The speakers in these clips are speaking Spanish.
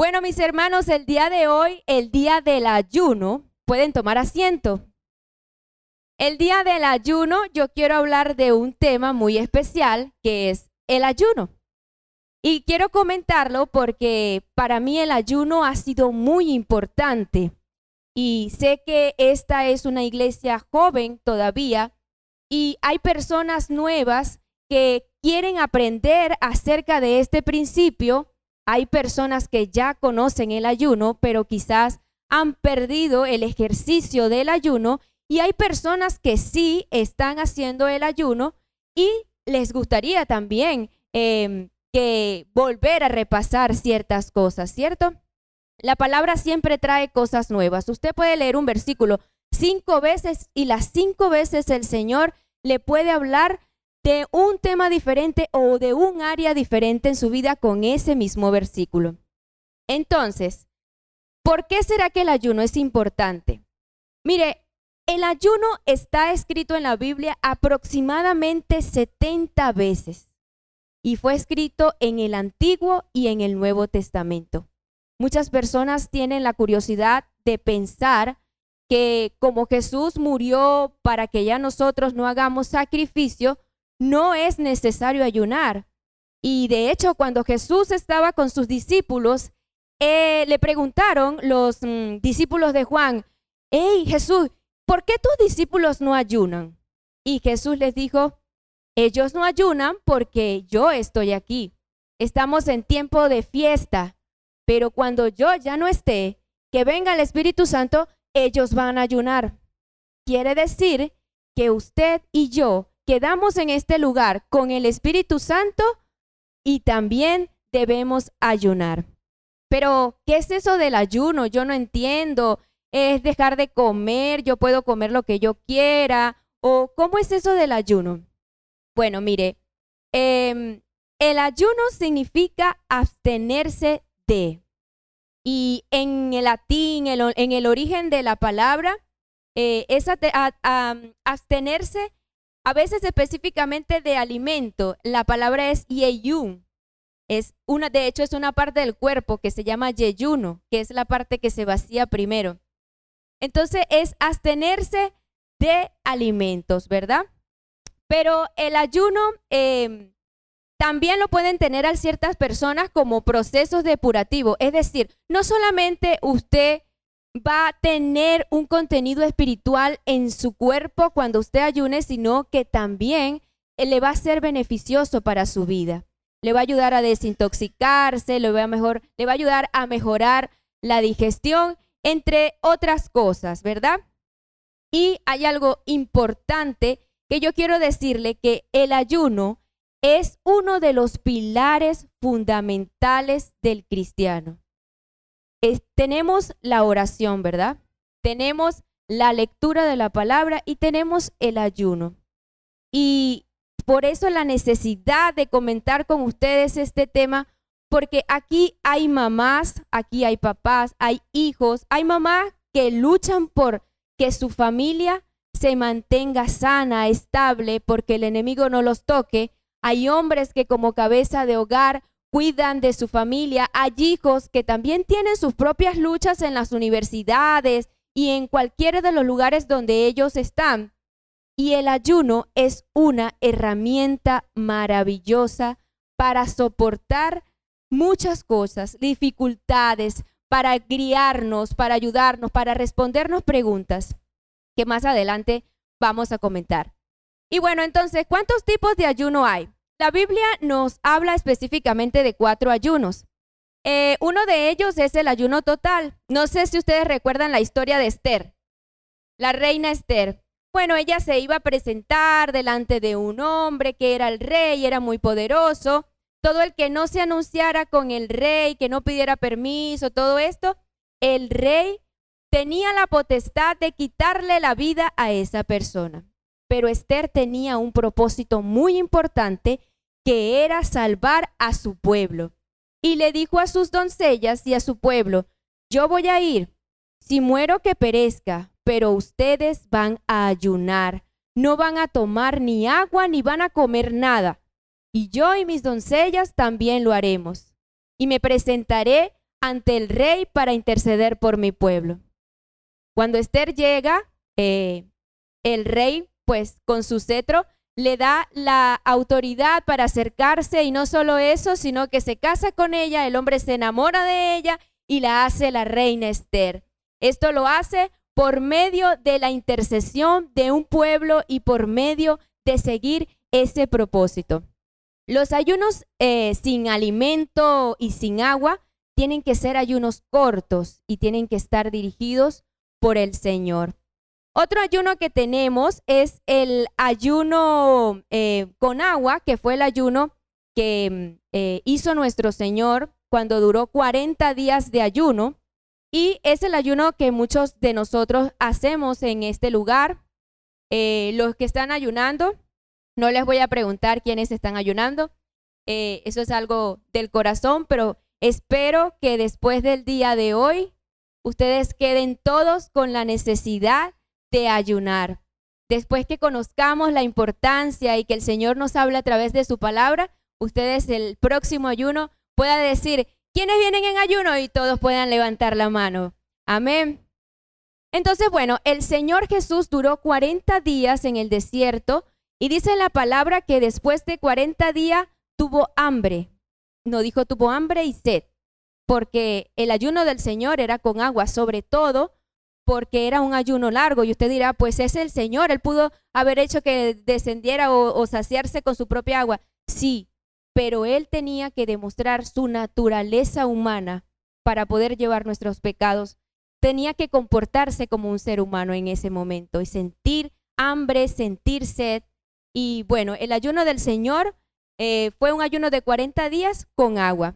Bueno, mis hermanos, el día de hoy, el día del ayuno, pueden tomar asiento. El día del ayuno yo quiero hablar de un tema muy especial que es el ayuno. Y quiero comentarlo porque para mí el ayuno ha sido muy importante. Y sé que esta es una iglesia joven todavía y hay personas nuevas que quieren aprender acerca de este principio hay personas que ya conocen el ayuno, pero quizás han perdido el ejercicio del ayuno y hay personas que sí están haciendo el ayuno y les gustaría también em, que volver a repasar ciertas cosas, ¿cierto? La palabra siempre trae cosas nuevas. Usted puede leer un versículo cinco veces y las cinco veces el Señor le puede hablar de un tema diferente o de un área diferente en su vida con ese mismo versículo. Entonces, ¿por qué será que el ayuno es importante? Mire, el ayuno está escrito en la Biblia aproximadamente 70 veces y fue escrito en el Antiguo y en el Nuevo Testamento. Muchas personas tienen la curiosidad de pensar que como Jesús murió para que ya nosotros no hagamos sacrificio, no es necesario ayunar. Y de hecho, cuando Jesús estaba con sus discípulos, eh, le preguntaron los mm, discípulos de Juan, hey Jesús, ¿por qué tus discípulos no ayunan? Y Jesús les dijo, ellos no ayunan porque yo estoy aquí. Estamos en tiempo de fiesta, pero cuando yo ya no esté, que venga el Espíritu Santo, ellos van a ayunar. Quiere decir que usted y yo quedamos en este lugar con el Espíritu Santo y también debemos ayunar. Pero, ¿qué es eso del ayuno? Yo no entiendo. ¿Es dejar de comer? ¿Yo puedo comer lo que yo quiera? ¿O cómo es eso del ayuno? Bueno, mire, em, el ayuno significa abstenerse de. Y en el latín, en el origen de la palabra, eh, es abstenerse a veces específicamente de alimento, la palabra es yeyun. Es una, de hecho, es una parte del cuerpo que se llama yeyuno, que es la parte que se vacía primero. Entonces es abstenerse de alimentos, ¿verdad? Pero el ayuno em, también lo pueden tener a ciertas personas como procesos depurativos. Es decir, no solamente usted va a tener un contenido espiritual en su cuerpo cuando usted ayune, sino que también eh, le va a ser beneficioso para su vida. Le va a ayudar a desintoxicarse, le va a, mejor, le va a ayudar a mejorar la digestión, entre otras cosas, ¿verdad? Y hay algo importante que yo quiero decirle que el ayuno es uno de los pilares fundamentales del cristiano tenemos la oración, ¿verdad? Tenemos la lectura de la palabra y tenemos el ayuno. Y por eso la necesidad de comentar con ustedes este tema, porque aquí hay mamás, aquí hay papás, hay hijos, hay mamás que luchan por que su familia se mantenga sana, estable, porque el enemigo no los toque. Hay hombres que como cabeza de hogar cuidan de su familia. Hay hijos que también tienen sus propias luchas en las universidades y en cualquiera de los lugares donde ellos están. Y el ayuno es una herramienta maravillosa para soportar muchas cosas, dificultades, para guiarnos, para ayudarnos, para respondernos preguntas que más adelante vamos a comentar. Y bueno, entonces, ¿cuántos tipos de ayuno hay? La Biblia nos habla específicamente de cuatro ayunos. Eh, uno de ellos es el ayuno total. No sé si ustedes recuerdan la historia de Esther, la reina Esther. Bueno, ella se iba a presentar delante de un hombre que era el rey, era muy poderoso. Todo el que no se anunciara con el rey, que no pidiera permiso, todo esto, el rey tenía la potestad de quitarle la vida a esa persona. Pero Esther tenía un propósito muy importante que era salvar a su pueblo. Y le dijo a sus doncellas y a su pueblo, yo voy a ir, si muero que perezca, pero ustedes van a ayunar, no van a tomar ni agua ni van a comer nada. Y yo y mis doncellas también lo haremos. Y me presentaré ante el rey para interceder por mi pueblo. Cuando Esther llega, eh, el rey, pues con su cetro, le da la autoridad para acercarse y no solo eso, sino que se casa con ella, el hombre se enamora de ella y la hace la reina Esther. Esto lo hace por medio de la intercesión de un pueblo y por medio de seguir ese propósito. Los ayunos eh, sin alimento y sin agua tienen que ser ayunos cortos y tienen que estar dirigidos por el Señor. Otro ayuno que tenemos es el ayuno eh, con agua, que fue el ayuno que mm, eh, hizo nuestro Señor cuando duró 40 días de ayuno. Y es el ayuno que muchos de nosotros hacemos en este lugar. Eh, los que están ayunando, no les voy a preguntar quiénes están ayunando. eso es algo del corazón, pero espero que después del día de hoy ustedes queden todos con la necesidad de ayunar. Después que conozcamos la importancia y que el Señor nos hable a través de su palabra, ustedes el próximo ayuno puedan decir, ¿quiénes vienen en ayuno? Y todos puedan levantar la mano. Amén. Entonces, bueno, el Señor Jesús duró 40 días en el desierto y dice la palabra que después de 40 días tuvo hambre. No dijo tuvo hambre y sed, porque el ayuno del Señor era con agua, sobre todo porque era un ayuno largo y usted dirá, pues es el Señor, él pudo haber hecho que descendiera o, saciarse con su propia agua. Sí, pero él tenía que demostrar su naturaleza humana para poder llevar nuestros pecados. Tenía que comportarse como un ser humano en ese momento y sentir hambre, sentir sed. Y bueno, el ayuno del Señor eh, fue un ayuno de 40 días con agua.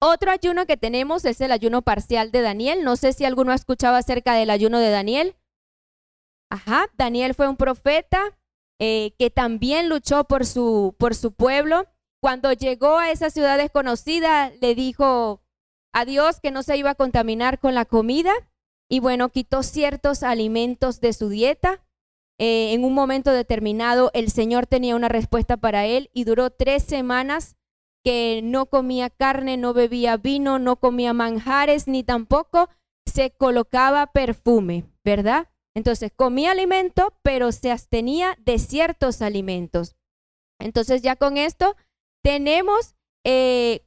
Otro ayuno que tenemos es el ayuno parcial de Daniel. No sé si alguno ha escuchado acerca del ayuno de Daniel. Ajá, Daniel fue un profeta eh, que también luchó por su, por su pueblo. Cuando llegó a esa ciudad desconocida, le dijo a Dios que no se iba a contaminar con la comida y bueno, quitó ciertos alimentos de su dieta. Eh, en un momento determinado, el Señor tenía una respuesta para él y duró tres semanas que no comía carne, no bebía vino, no comía manjares, ni tampoco se colocaba perfume, ¿verdad? Entonces comía alimento, pero se abstenía de ciertos alimentos. Entonces ya con esto tenemos eh,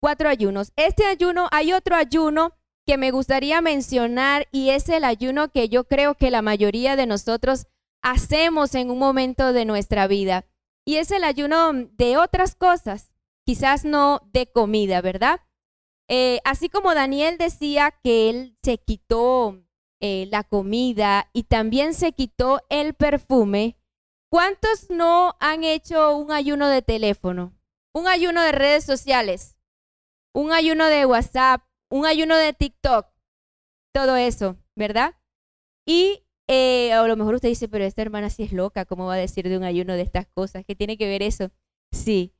cuatro ayunos. Este ayuno, hay otro ayuno que me gustaría mencionar y es el ayuno que yo creo que la mayoría de nosotros hacemos en un momento de nuestra vida. Y es el ayuno de otras cosas quizás no de comida, ¿verdad? Eh, así como Daniel decía que él se quitó eh, la comida y también se quitó el perfume, ¿cuántos no han hecho un ayuno de teléfono? Un ayuno de redes sociales, un ayuno de WhatsApp, un ayuno de TikTok, todo eso, ¿verdad? Y eh, a lo mejor usted dice, pero esta hermana sí es loca, ¿cómo va a decir de un ayuno de estas cosas? ¿Qué tiene que ver eso? Sí,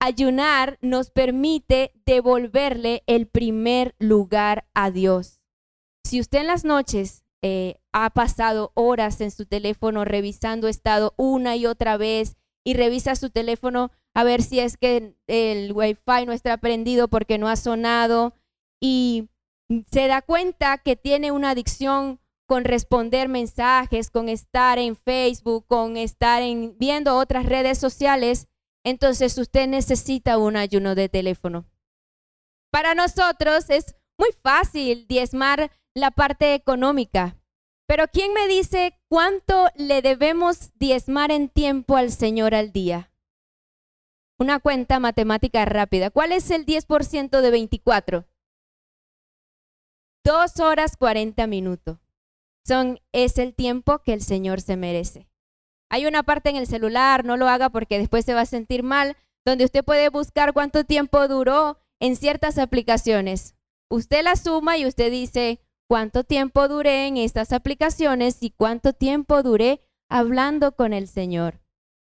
ayunar nos permite devolverle el primer lugar a Dios. Si usted en las noches eh, ha pasado horas en su teléfono revisando estado una y otra vez y revisa su teléfono a ver si es que el wifi no está prendido porque no ha sonado y se da cuenta que tiene una adicción con responder mensajes, con estar en Facebook, con estar en, viendo otras redes sociales, entonces usted necesita un ayuno de teléfono. Para nosotros es muy fácil diezmar la parte económica, pero ¿quién me dice cuánto le debemos diezmar en tiempo al Señor al día? Una cuenta matemática rápida. ¿Cuál es el 10% de 24? Dos horas 40 minutos. Son, es el tiempo que el Señor se merece. Hay una parte en el celular, no lo haga porque después se va a sentir mal, donde usted puede buscar cuánto tiempo duró en ciertas aplicaciones. Usted la suma y usted dice cuánto tiempo duré en estas aplicaciones y cuánto tiempo duré hablando con el Señor.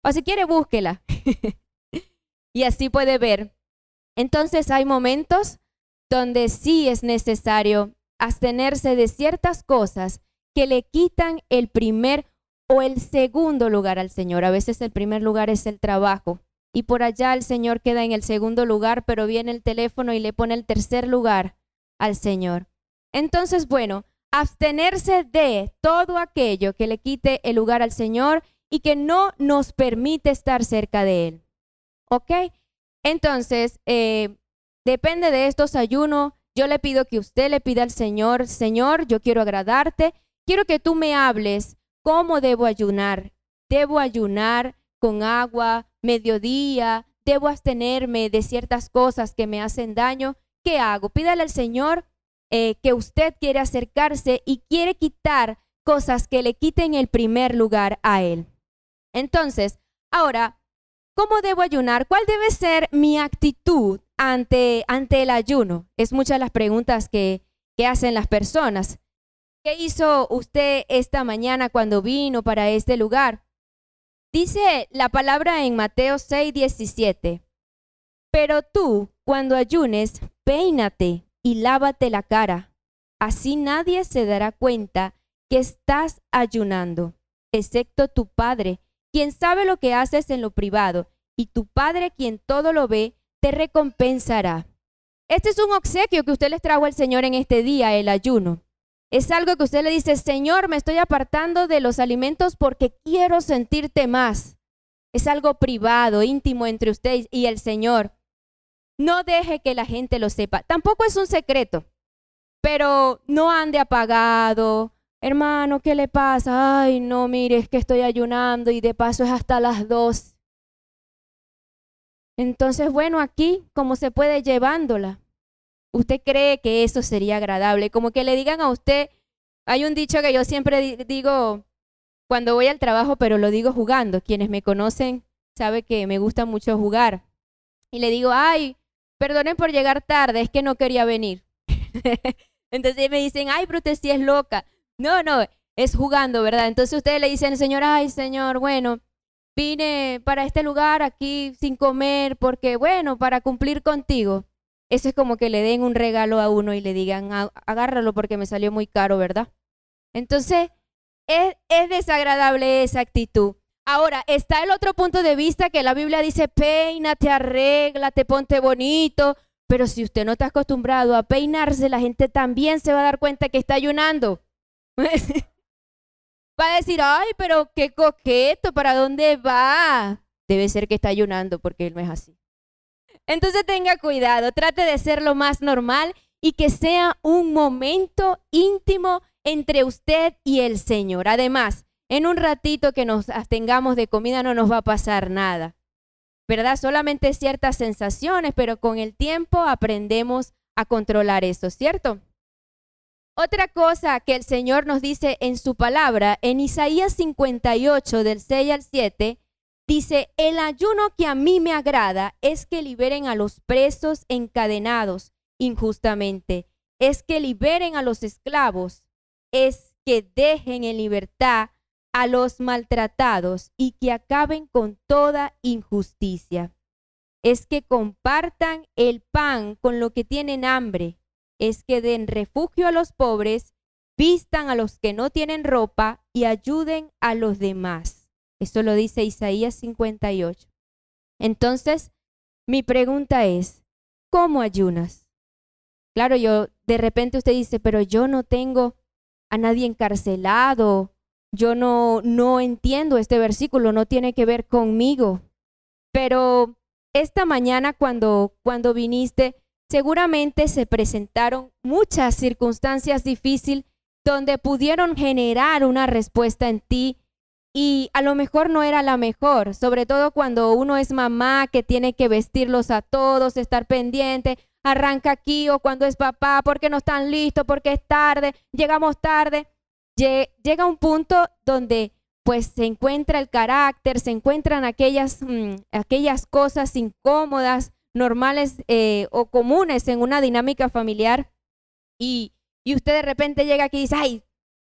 O si quiere, búsquela. y así puede ver. Entonces hay momentos donde sí es necesario abstenerse de ciertas cosas que le quitan el primer o el segundo lugar al Señor. A veces el primer lugar es el trabajo y por allá el Señor queda en el segundo lugar, pero viene el teléfono y le pone el tercer lugar al Señor. Entonces, bueno, abstenerse de todo aquello que le quite el lugar al Señor y que no nos permite estar cerca de Él. ¿Ok? Entonces, eh, depende de estos ayunos. Yo le pido que usted le pida al Señor, Señor, yo quiero agradarte, quiero que tú me hables cómo debo ayunar. Debo ayunar con agua, mediodía, debo abstenerme de ciertas cosas que me hacen daño. ¿Qué hago? Pídale al Señor eh, que usted quiere acercarse y quiere quitar cosas que le quiten el primer lugar a Él. Entonces, ahora, ¿cómo debo ayunar? ¿Cuál debe ser mi actitud ante, ante el ayuno? Es muchas las preguntas que, que hacen las personas. ¿Qué hizo usted esta mañana cuando vino para este lugar? Dice la palabra en Mateo 6, 17. Pero tú, cuando ayunes, peínate y lávate la cara. Así nadie se dará cuenta que estás ayunando, excepto tu Padre, quien sabe lo que haces en lo privado, y tu Padre, quien todo lo ve, te recompensará. Este es un obsequio que usted les trajo al Señor en este día, el ayuno. Es algo que usted le dice, Señor, me estoy apartando de los alimentos porque quiero sentirte más. Es algo privado, íntimo entre usted y el Señor. No deje que la gente lo sepa. Tampoco es un secreto, pero no ande apagado. Hermano, ¿qué le pasa? Ay, no, mire, es que estoy ayunando y de paso es hasta las dos. Entonces, bueno, aquí, ¿cómo se puede llevándola? ¿Usted cree que eso sería agradable? Como que le digan a usted, hay un dicho que yo siempre digo cuando voy al trabajo, pero lo digo jugando. Quienes me conocen saben que me gusta mucho jugar. Y le digo, ay, perdonen por llegar tarde, es que no quería venir. Entonces me dicen, ay, pero usted sí es loca. No, no, es jugando, ¿verdad? Entonces ustedes le dicen, señor, ay, señor, bueno, vine para este lugar aquí sin comer porque, bueno, para cumplir contigo. Eso es como que le den un regalo a uno y le digan, agárralo porque me salió muy caro, ¿verdad? Entonces, es, es desagradable esa actitud. Ahora, está el otro punto de vista que la Biblia dice, peínate, arréglate, ponte bonito. Pero si usted no está acostumbrado a peinarse, la gente también se va a dar cuenta que está ayunando. va a decir, ay, pero qué coqueto, ¿para dónde va? Debe ser que está ayunando porque él no es así. Entonces tenga cuidado, trate de ser lo más normal y que sea un momento íntimo entre usted y el Señor. Además, en un ratito que nos abstengamos de comida no nos va a pasar nada, ¿verdad? Solamente ciertas sensaciones, pero con el tiempo aprendemos a controlar eso, ¿cierto? Otra cosa que el Señor nos dice en su palabra, en Isaías 58 del 6 al 7, Dice, el ayuno que a mí me agrada es que liberen a los presos encadenados injustamente, es que liberen a los esclavos, es que dejen en libertad a los maltratados y que acaben con toda injusticia. Es que compartan el pan con lo que tienen hambre, es que den refugio a los pobres, vistan a los que no tienen ropa y ayuden a los demás. Eso lo dice Isaías 58. Entonces, mi pregunta es, ¿cómo ayunas? Claro, yo de repente usted dice, pero yo no tengo a nadie encarcelado, yo no no entiendo este versículo, no tiene que ver conmigo. Pero esta mañana cuando cuando viniste, seguramente se presentaron muchas circunstancias difíciles donde pudieron generar una respuesta en ti y a lo mejor no era la mejor, sobre todo cuando uno es mamá que tiene que vestirlos a todos, estar pendiente, arranca aquí o cuando es papá, porque no están listos, porque es tarde, llegamos tarde. Llega un punto donde pues se encuentra el carácter, se encuentran aquellas, mm, aquellas cosas incómodas, normales eh, o comunes en una dinámica familiar y, y usted de repente llega aquí y dice, ay,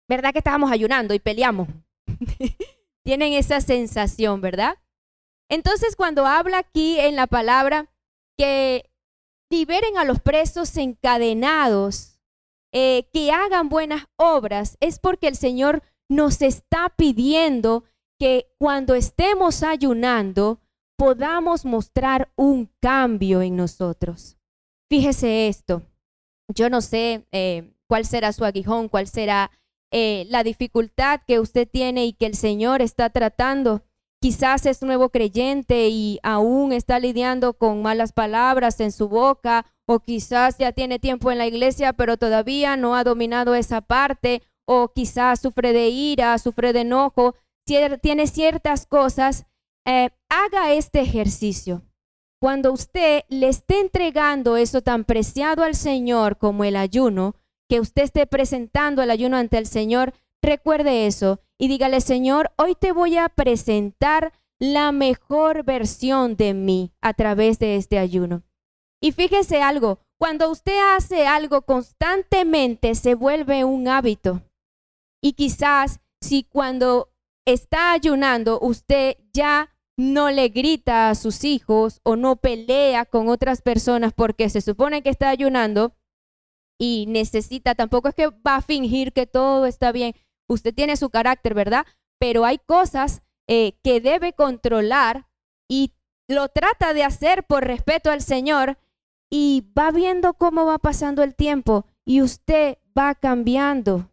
¿verdad que estábamos ayunando y peleamos? Tienen esa sensación, ¿verdad? Entonces, cuando habla aquí en la palabra que liberen a los presos encadenados, eh, que hagan buenas obras, es porque el Señor nos está pidiendo que cuando estemos ayunando podamos mostrar un cambio en nosotros. Fíjese esto. yo no sé eh, cuál será su aguijón, cuál será eh, la dificultad que usted tiene y que el Señor está tratando. Quizás es nuevo creyente y aún está lidiando con malas palabras en su boca, o quizás ya tiene tiempo en la iglesia, pero todavía no ha dominado esa parte, o quizás sufre de ira, sufre de enojo, tiene ciertas cosas. Eh, haga este ejercicio. Cuando usted le esté entregando eso tan preciado al Señor como el ayuno, que usted esté presentando el ayuno ante el Señor, recuerde eso y dígale, Señor, hoy te voy a presentar la mejor versión de mí a través de este ayuno. Y fíjese algo, cuando usted hace algo constantemente se vuelve un hábito. Y quizás si cuando está ayunando usted ya no le grita a sus hijos o no pelea con otras personas porque se supone que está ayunando y necesita, tampoco es que va a fingir que todo está bien, usted tiene su carácter, ¿verdad? Pero hay cosas eh, que debe controlar y lo trata de hacer por respeto al Señor y va viendo cómo va pasando el tiempo y usted va cambiando.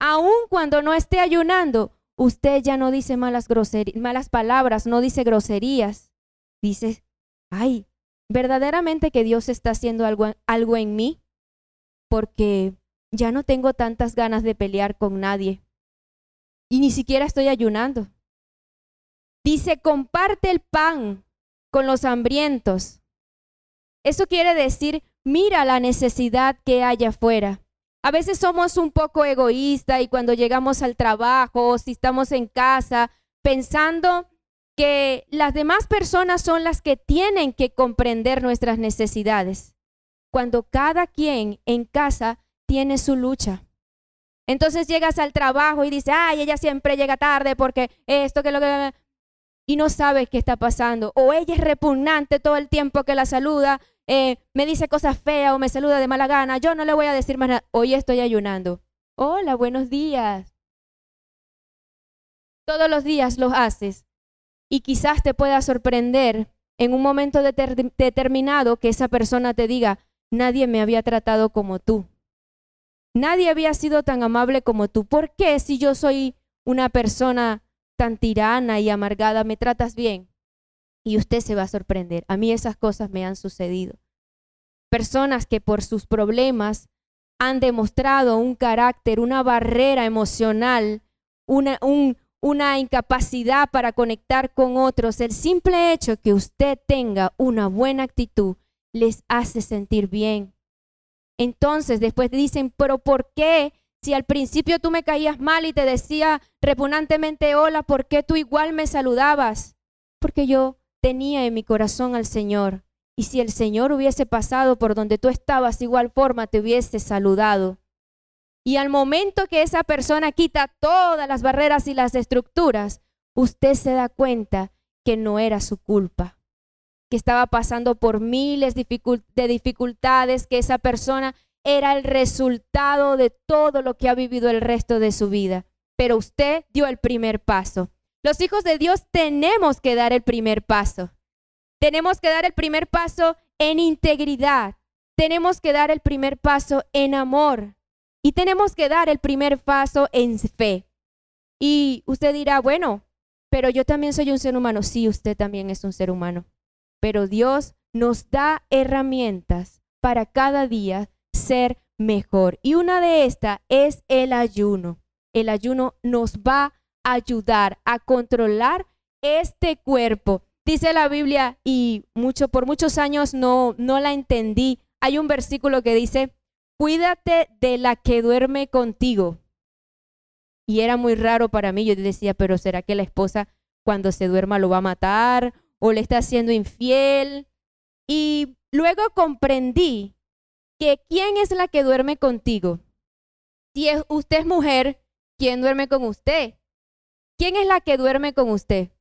Aun cuando no esté ayunando, usted ya no dice malas, malas palabras, no dice groserías. Dice, ay, verdaderamente que Dios está haciendo algo, algo en mí porque ya no tengo tantas ganas de pelear con nadie. Y ni siquiera estoy ayunando. Dice, comparte el pan con los hambrientos. Eso quiere decir, mira la necesidad que hay afuera. A veces somos un poco egoístas y cuando llegamos al trabajo o si estamos en casa, pensando que las demás personas son las que tienen que comprender nuestras necesidades. Cuando cada quien en casa tiene su lucha. Entonces llegas al trabajo y dices, ay, ella siempre llega tarde porque esto, que lo que... Y no sabes qué está pasando. O ella es repugnante todo el tiempo que la saluda, eh, me dice cosas feas o me saluda de mala gana. Yo no le voy a decir más nada. Hoy estoy ayunando. Hola, buenos días. Todos los días los haces. Y quizás te pueda sorprender en un momento determinado que esa persona te diga, nadie me había tratado como tú. Nadie había sido tan amable como tú. ¿Por qué si yo soy una persona tan tirana y amargada me tratas bien? Y usted se va a sorprender. A mí esas cosas me han sucedido. Personas que por sus problemas han demostrado un carácter, una barrera emocional, una, una incapacidad para conectar con otros. El simple hecho que usted tenga una buena actitud les hace sentir bien. Entonces después dicen, pero ¿por qué? Si al principio tú me caías mal y te decía repugnantemente hola, ¿por qué tú igual me saludabas? Porque yo tenía en mi corazón al Señor. Y si el Señor hubiese pasado por donde tú estabas, igual forma te hubiese saludado. Y al momento que esa persona quita todas las barreras y las estructuras, usted se da cuenta que no era su culpa estaba pasando por miles de dificultades, que esa persona era el resultado de todo lo que ha vivido el resto de su vida. Pero usted dio el primer paso. Los hijos de Dios tenemos que dar el primer paso. Tenemos que dar el primer paso en integridad. Tenemos que dar el primer paso en amor. Y tenemos que dar el primer paso en fe. Y usted dirá, bueno, pero yo también soy un ser humano. Sí, usted también es un ser humano pero Dios nos da herramientas para cada día ser mejor. Y una de estas es el ayuno. El ayuno nos va a ayudar a controlar este cuerpo. Dice la Biblia y mucho por muchos años no no la entendí. Hay un versículo que dice, "Cuídate de la que duerme contigo." Y era muy raro para mí. Yo decía, "Pero será que la esposa cuando se duerma lo va a matar o le está siendo infiel. Y luego comprendí que quién es la que duerme contigo. Si es, usted es mujer, ¿quién duerme con usted? ¿Quién es la que duerme con usted?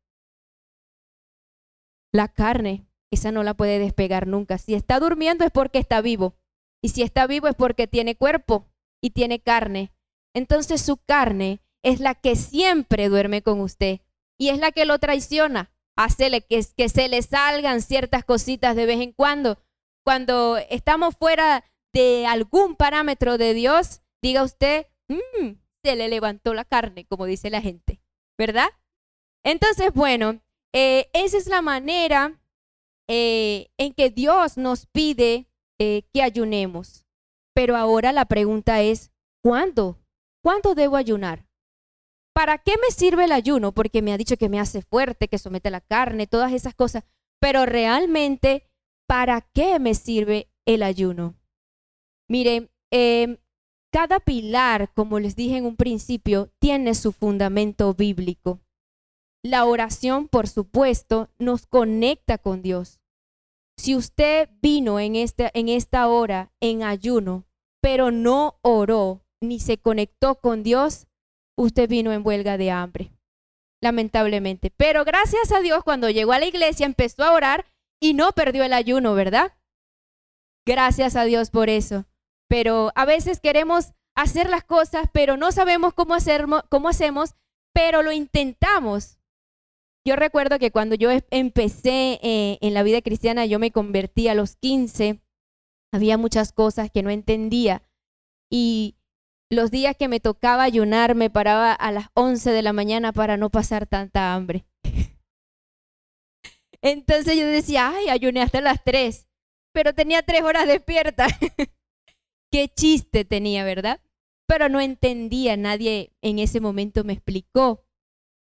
La carne. Esa no la puede despegar nunca. Si está durmiendo es porque está vivo. Y si está vivo es porque tiene cuerpo y tiene carne. Entonces su carne es la que siempre duerme con usted y es la que lo traiciona hacerle que, que se le salgan ciertas cositas de vez en cuando. Cuando estamos fuera de algún parámetro de Dios, diga usted, mm, se le levantó la carne, como dice la gente, ¿verdad? Entonces, bueno, eh, esa es la manera eh, en que Dios nos pide eh, que ayunemos. Pero ahora la pregunta es, ¿cuándo? ¿Cuándo debo ayunar? ¿Para qué me sirve el ayuno? Porque me ha dicho que me hace fuerte, que somete la carne, todas esas cosas. Pero realmente, ¿para qué me sirve el ayuno? Mire, em, cada pilar, como les dije en un principio, tiene su fundamento bíblico. La oración, por supuesto, nos conecta con Dios. Si usted vino en esta, en esta hora en ayuno, pero no oró ni se conectó con Dios, usted vino en huelga de hambre, lamentablemente. Pero gracias a Dios, cuando llegó a la iglesia, empezó a orar y no perdió el ayuno, ¿verdad? Gracias a Dios por eso. Pero a veces queremos hacer las cosas, pero no sabemos cómo, hacer, cómo hacemos, pero lo intentamos. Yo recuerdo que cuando yo empecé eh, en la vida cristiana, yo me convertí a los 15, había muchas cosas que no entendía y los días que me tocaba ayunar me paraba a las 11 de la mañana para no pasar tanta hambre. Entonces yo decía, ay, ayuné hasta las 3, pero tenía tres horas despierta. Qué chiste tenía, ¿verdad? Pero no entendía, nadie en ese momento me explicó.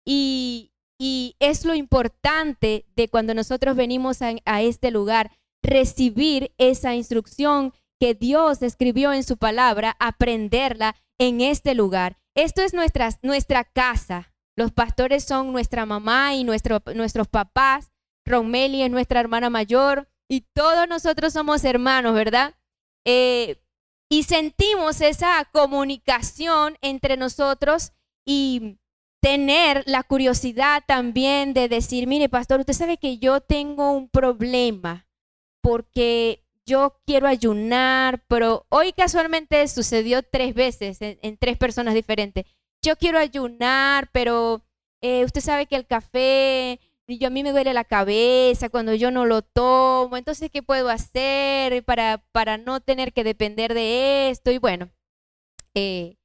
Y, y es lo importante de cuando nosotros venimos a, este lugar, recibir esa instrucción que Dios escribió en su palabra, aprenderla en este lugar. Esto es nuestra, nuestra casa. Los pastores son nuestra mamá y nuestro, nuestros papás. Romeli es nuestra hermana mayor y todos nosotros somos hermanos, ¿verdad? Eh, y sentimos esa comunicación entre nosotros y tener la curiosidad también de decir, mire, pastor, usted sabe que yo tengo un problema porque yo quiero ayunar, pero hoy casualmente sucedió tres veces en, tres personas diferentes. Yo quiero ayunar, pero eh, usted sabe que el café, yo a mí me duele la cabeza cuando yo no lo tomo, entonces, ¿qué puedo hacer para, para no tener que depender de esto? Y bueno, eh,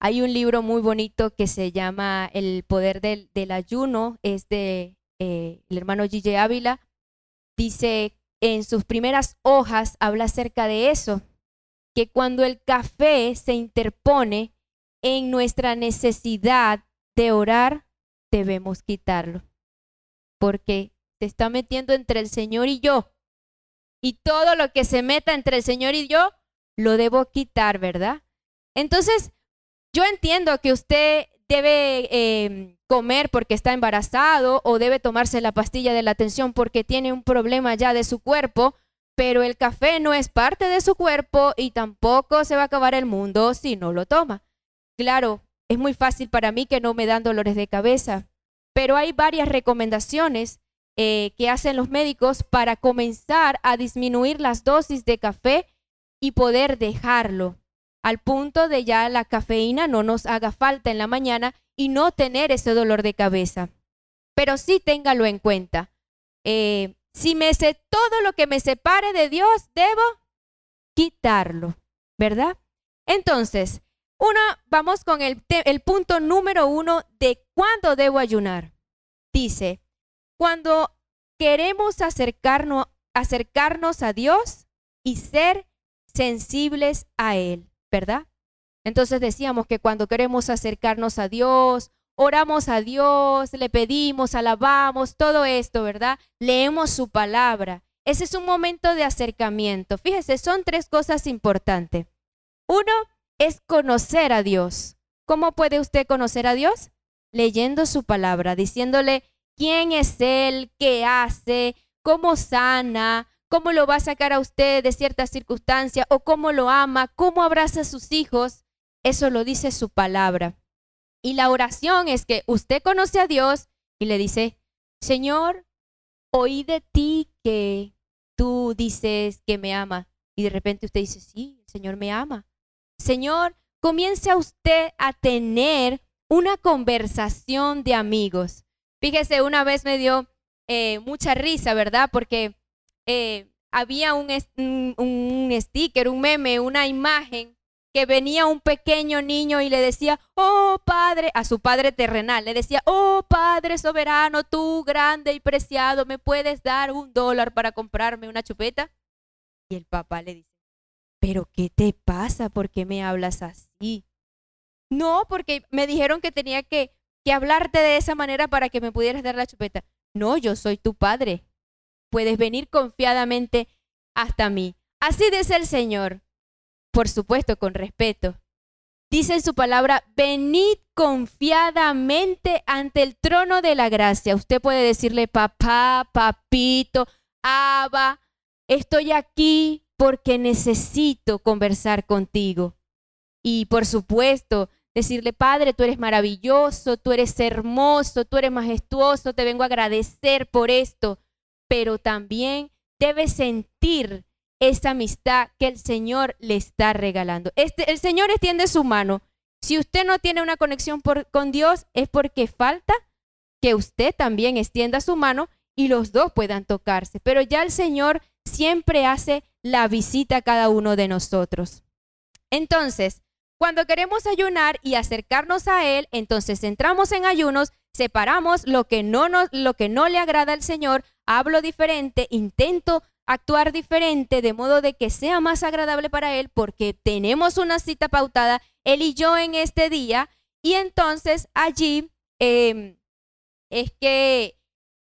hay un libro muy bonito que se llama El poder del, ayuno, es de eh, el hermano Gigi Ávila. Dice en sus primeras hojas, habla acerca de eso, que cuando el café se interpone en nuestra necesidad de orar, debemos quitarlo, porque se está metiendo entre el Señor y yo. Y todo lo que se meta entre el Señor y yo, lo debo quitar, ¿verdad? Entonces, yo entiendo que usted debe em, comer porque está embarazado o debe tomarse la pastilla de la atención porque tiene un problema ya de su cuerpo, pero el café no es parte de su cuerpo y tampoco se va a acabar el mundo si no lo toma. Claro, es muy fácil para mí que no me dan dolores de cabeza, pero hay varias recomendaciones eh, que hacen los médicos para comenzar a disminuir las dosis de café y poder dejarlo al punto de ya la cafeína no nos haga falta en la mañana y no tener ese dolor de cabeza. Pero sí téngalo en cuenta. Eh, si me sé todo lo que me separe de Dios, debo quitarlo, ¿verdad? Entonces, uno, vamos con el, punto número uno de cuándo debo ayunar. Dice, cuando queremos acercarnos a Dios y ser sensibles a Él. ¿Verdad? Entonces decíamos que cuando queremos acercarnos a Dios, oramos a Dios, le pedimos, alabamos, todo esto, ¿verdad? Leemos su palabra. Ese es un momento de acercamiento. Fíjese, son tres cosas importantes. Uno es conocer a Dios. ¿Cómo puede usted conocer a Dios? Leyendo su palabra, diciéndole quién es Él, qué hace, cómo sana, cómo lo va a sacar a usted de ciertas circunstancias o cómo lo ama, cómo abraza a sus hijos. Eso lo dice su palabra. Y la oración es que usted conoce a Dios y le dice, Señor, oí de ti que tú dices que me ama. Y de repente usted dice, sí, el Señor me ama. Señor, comience a usted a tener una conversación de amigos. Fíjese, una vez me dio eh, mucha risa, ¿verdad? Porque eh, había un, un, sticker, un meme, una imagen que venía un pequeño niño y le decía, oh Padre, a su Padre terrenal, le decía, oh Padre soberano, tú grande y preciado, ¿me puedes dar un dólar para comprarme una chupeta? Y el papá le dice, pero ¿qué te pasa? ¿Por qué me hablas así? No, porque me dijeron que tenía que, que hablarte de esa manera para que me pudieras dar la chupeta. No, yo soy tu Padre. Puedes venir confiadamente hasta mí. Así dice el Señor por supuesto con respeto. Dice en su palabra, venid confiadamente ante el trono de la gracia. Usted puede decirle, papá, papito, Abba, estoy aquí porque necesito conversar contigo. Y por supuesto, decirle, Padre, tú eres maravilloso, tú eres hermoso, tú eres majestuoso, te vengo a agradecer por esto. Pero también debes sentir esa amistad que el Señor le está regalando. Este, el Señor extiende su mano. Si usted no tiene una conexión con Dios, es porque falta que usted también extienda su mano y los dos puedan tocarse. Pero ya el Señor siempre hace la visita a cada uno de nosotros. Entonces, cuando queremos ayunar y acercarnos a Él, entonces entramos en ayunos, separamos lo que no, nos, lo que no le agrada al Señor, hablo diferente, intento actuar diferente de modo de que sea más agradable para Él porque tenemos una cita pautada, Él y yo en este día, y entonces allí em, es que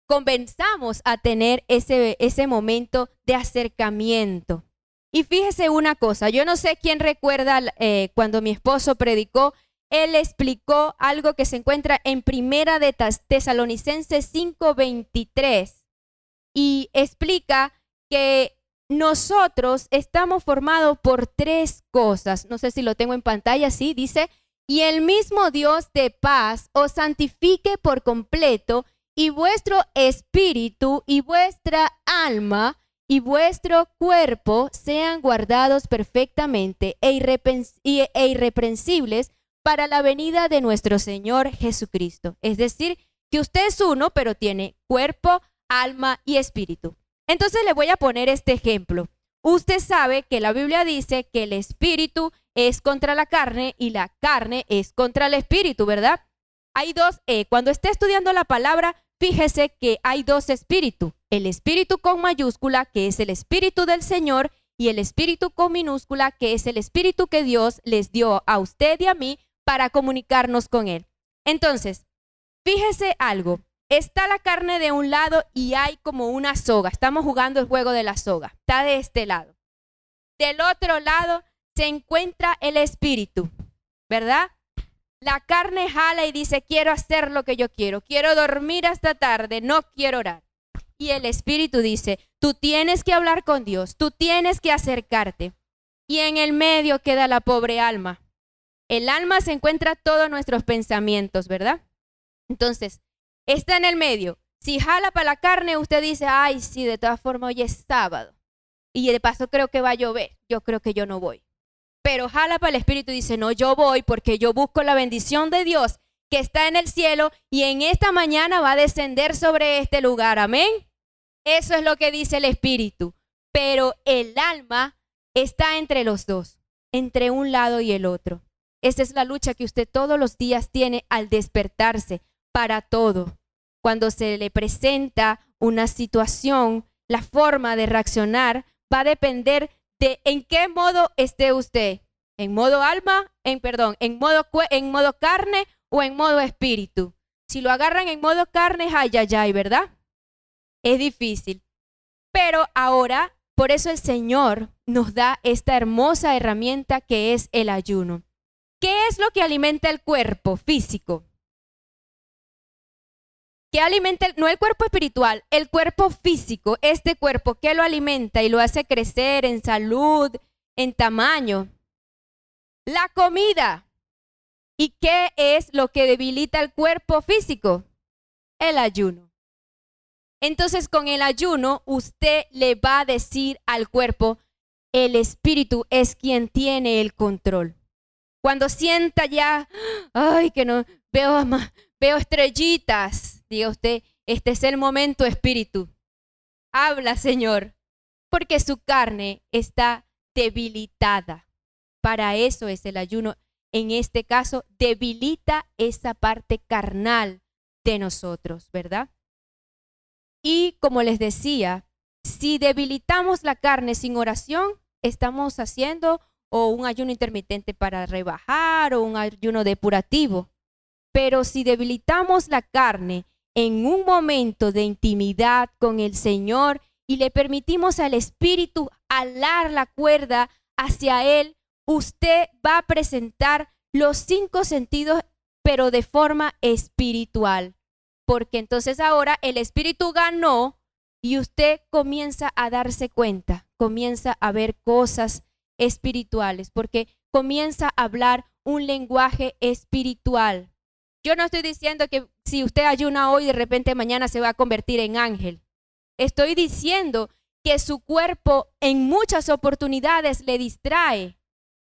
comenzamos a tener ese, ese momento de acercamiento. Y fíjese una cosa, yo no sé quién recuerda eh, cuando mi esposo predicó, él explicó algo que se encuentra en Primera de Tesalonicenses 5:23 y explica que nosotros estamos formados por tres cosas. No sé si lo tengo en pantalla, sí, dice, y el mismo Dios de paz os santifique por completo y vuestro espíritu y vuestra alma y vuestro cuerpo sean guardados perfectamente e, e irreprensibles para la venida de nuestro Señor Jesucristo. Es decir, que usted es uno, pero tiene cuerpo, alma y espíritu. Entonces le voy a poner este ejemplo. Usted sabe que la Biblia dice que el espíritu es contra la carne y la carne es contra el espíritu, ¿verdad? Hay dos, eh, cuando esté estudiando la palabra, fíjese que hay dos espíritus. El espíritu con mayúscula, que es el espíritu del Señor, y el espíritu con minúscula, que es el espíritu que Dios les dio a usted y a mí para comunicarnos con Él. Entonces, fíjese algo. Está la carne de un lado y hay como una soga. Estamos jugando el juego de la soga. Está de este lado. Del otro lado se encuentra el espíritu, ¿verdad? La carne jala y dice, quiero hacer lo que yo quiero, quiero dormir hasta tarde, no quiero orar. Y el espíritu dice, tú tienes que hablar con Dios, tú tienes que acercarte. Y en el medio queda la pobre alma. El alma se encuentra todos nuestros pensamientos, ¿verdad? Entonces, está en el medio. Si jala para la carne, usted dice, ay, sí, de todas formas hoy es sábado. Y de paso creo que va a llover. Yo creo que yo no voy. Pero jala para el Espíritu y dice, no, yo voy porque yo busco la bendición de Dios que está en el cielo y en esta mañana va a descender sobre este lugar. Amén. Eso es lo que dice el Espíritu. Pero el alma está entre los dos, entre un lado y el otro. Esa es la lucha que usted todos los días tiene al despertarse para todo. Cuando se le presenta una situación, la forma de reaccionar va a depender de en qué modo esté usted. En modo alma, en perdón, en modo, en modo carne o en modo espíritu. Si lo agarran en modo carne, ay, ay, ay, ¿verdad? Es difícil. Pero ahora, por eso el Señor nos da esta hermosa herramienta que es el ayuno. ¿Qué es lo que alimenta el cuerpo físico? que alimenta, no el cuerpo espiritual, el cuerpo físico, este cuerpo que lo alimenta y lo hace crecer en salud, en tamaño. La comida. ¿Y qué es lo que debilita el cuerpo físico? El ayuno. Entonces con el ayuno usted le va a decir al cuerpo, el espíritu es quien tiene el control. Cuando sienta ya, ay, que no, veo, veo estrellitas, diga usted, este es el momento espíritu. Habla, Señor. porque su carne está debilitada. Para eso es el ayuno. En este caso, debilita esa parte carnal de nosotros, ¿verdad? Y como les decía, si debilitamos la carne sin oración, estamos haciendo o un ayuno intermitente para rebajar o un ayuno depurativo. Pero si debilitamos la carne en un momento de intimidad con el Señor y le permitimos al Espíritu alar la cuerda hacia Él, usted va a presentar los cinco sentidos, pero de forma espiritual. Porque entonces ahora el Espíritu ganó y usted comienza a darse cuenta, comienza a ver cosas espirituales, porque comienza a hablar un lenguaje espiritual. Yo no estoy diciendo que si usted ayuna hoy, de repente mañana se va a convertir en ángel. Estoy diciendo que su cuerpo en muchas oportunidades le distrae.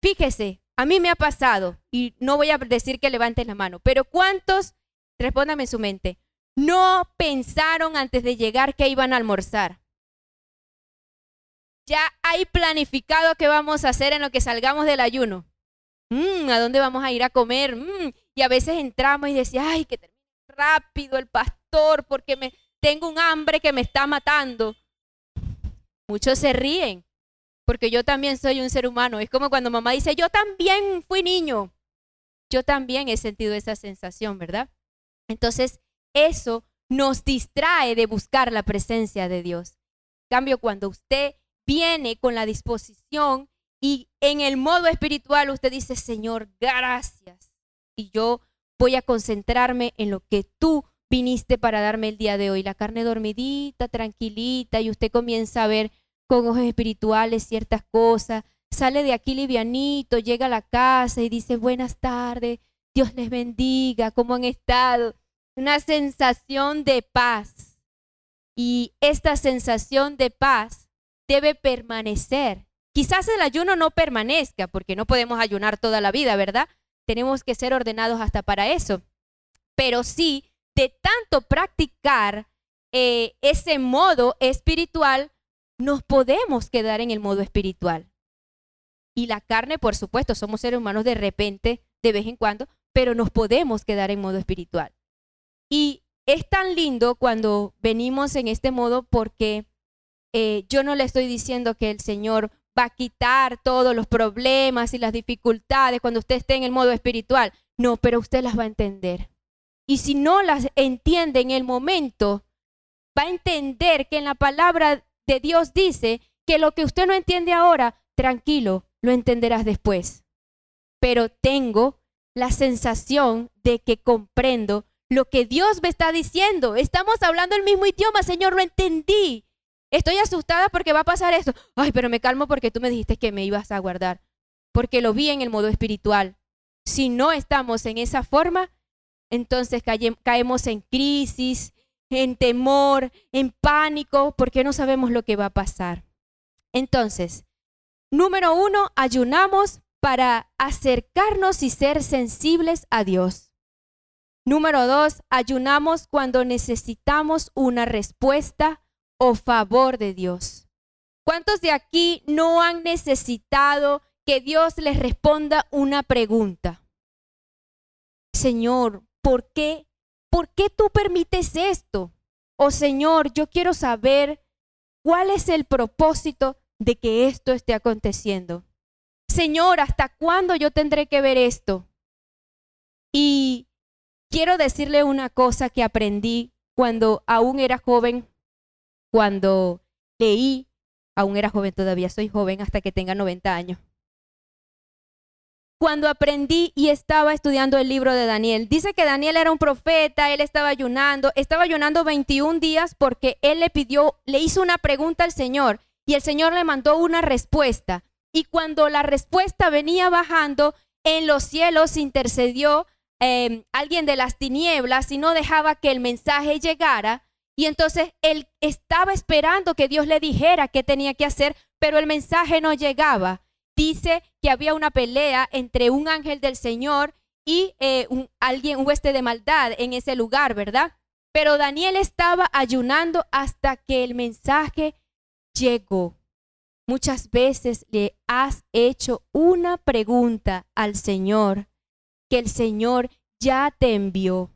Fíjese, a mí me ha pasado, y no voy a decir que levante la mano, pero ¿cuántos, respóndame en su mente, no pensaron antes de llegar que iban a almorzar? Ya hay planificado qué vamos a hacer en lo que salgamos del ayuno. Mm, ¿A dónde vamos a ir a comer? Mm, y a veces entramos y decimos, ay, que termine rápido el pastor porque me tengo un hambre que me está matando. Muchos se ríen porque yo también soy un ser humano. Es como cuando mamá dice, yo también fui niño. Yo también he sentido esa sensación, ¿verdad? Entonces, eso nos distrae de buscar la presencia de Dios. En cambio, cuando usted viene con la disposición y en el modo espiritual usted dice, Señor, gracias. Y yo voy a concentrarme en lo que tú viniste para darme el día de hoy. La carne dormidita, tranquilita, y usted comienza a ver con ojos espirituales ciertas cosas. Sale de aquí livianito, llega a la casa y dice, buenas tardes, Dios les bendiga, ¿cómo han estado? Una sensación de paz. Y esta sensación de paz debe permanecer. Quizás el ayuno no permanezca, porque no podemos ayunar toda la vida, ¿verdad? Tenemos que ser ordenados hasta para eso. Pero sí, de tanto practicar eh, ese modo espiritual, nos podemos quedar en el modo espiritual. Y la carne, por supuesto, somos seres humanos de repente, de vez en cuando, pero nos podemos quedar en modo espiritual. Y es tan lindo cuando venimos en este modo porque eh, yo no le estoy diciendo que el Señor va a quitar todos los problemas y las dificultades cuando usted esté en el modo espiritual. No, pero usted las va a entender. Y si no las entiende en el momento, va a entender que en la palabra de Dios dice que lo que usted no entiende ahora, tranquilo, lo entenderás después. Pero tengo la sensación de que comprendo lo que Dios me está diciendo. Estamos hablando el mismo idioma, Señor, lo entendí. Estoy asustada porque va a pasar esto. Ay, pero me calmo porque tú me dijiste que me ibas a guardar. Porque lo vi en el modo espiritual. Si no estamos en esa forma, entonces caemos en crisis, en temor, en pánico, porque no sabemos lo que va a pasar. Entonces, número uno, ayunamos para acercarnos y ser sensibles a Dios. Número dos, ayunamos cuando necesitamos una respuesta o favor de Dios. ¿Cuántos de aquí no han necesitado que Dios les responda una pregunta? Señor, ¿por qué? ¿Por qué tú permites esto? O Señor, yo quiero saber cuál es el propósito de que esto esté aconteciendo. Señor, ¿hasta cuándo yo tendré que ver esto? Y quiero decirle una cosa que aprendí cuando aún era joven cuando leí, aún era joven todavía, soy joven hasta que tenga 90 años. Cuando aprendí y estaba estudiando el libro de Daniel, dice que Daniel era un profeta, él estaba ayunando, estaba ayunando 21 días porque él le pidió, le hizo una pregunta al Señor y el Señor le mandó una respuesta. Y cuando la respuesta venía bajando, en los cielos intercedió eh, alguien de las tinieblas y no dejaba que el mensaje llegara. Y entonces él estaba esperando que Dios le dijera qué tenía que hacer, pero el mensaje no llegaba. Dice que había una pelea entre un ángel del Señor y eh, un, alguien, un hueste de maldad en ese lugar, ¿verdad? Pero Daniel estaba ayunando hasta que el mensaje llegó. Muchas veces le has hecho una pregunta al Señor que el Señor ya te envió,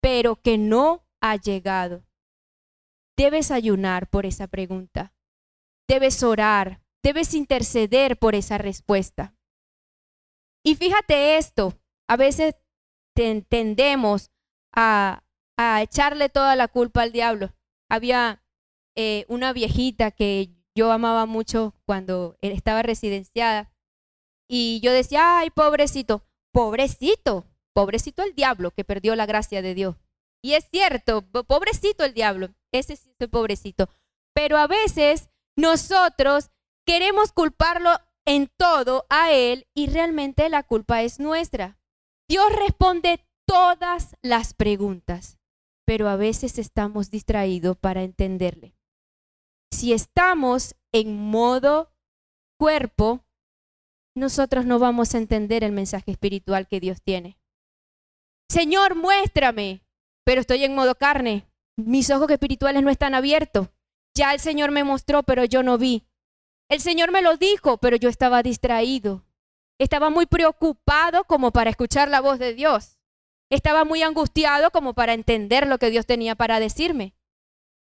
pero que no ha llegado. Debes ayunar por esa pregunta. Debes orar. Debes interceder por esa respuesta. Y fíjate esto, a veces tendemos a, a echarle toda la culpa al diablo. Había eh, una viejita que yo amaba mucho cuando estaba residenciada y yo decía, ay, pobrecito, pobrecito, pobrecito el diablo que perdió la gracia de Dios. Y es cierto, pobrecito el diablo, ese sí pobrecito. Pero a veces nosotros queremos culparlo en todo a Él y realmente la culpa es nuestra. Dios responde todas las preguntas, pero a veces estamos distraídos para entenderle. Si estamos en modo cuerpo, nosotros no vamos a entender el mensaje espiritual que Dios tiene. Señor, muéstrame, pero estoy en modo carne. Mis ojos espirituales no están abiertos. Ya el Señor me mostró, pero yo no vi. El Señor me lo dijo, pero yo estaba distraído. Estaba muy preocupado como para escuchar la voz de Dios. Estaba muy angustiado como para entender lo que Dios tenía para decirme.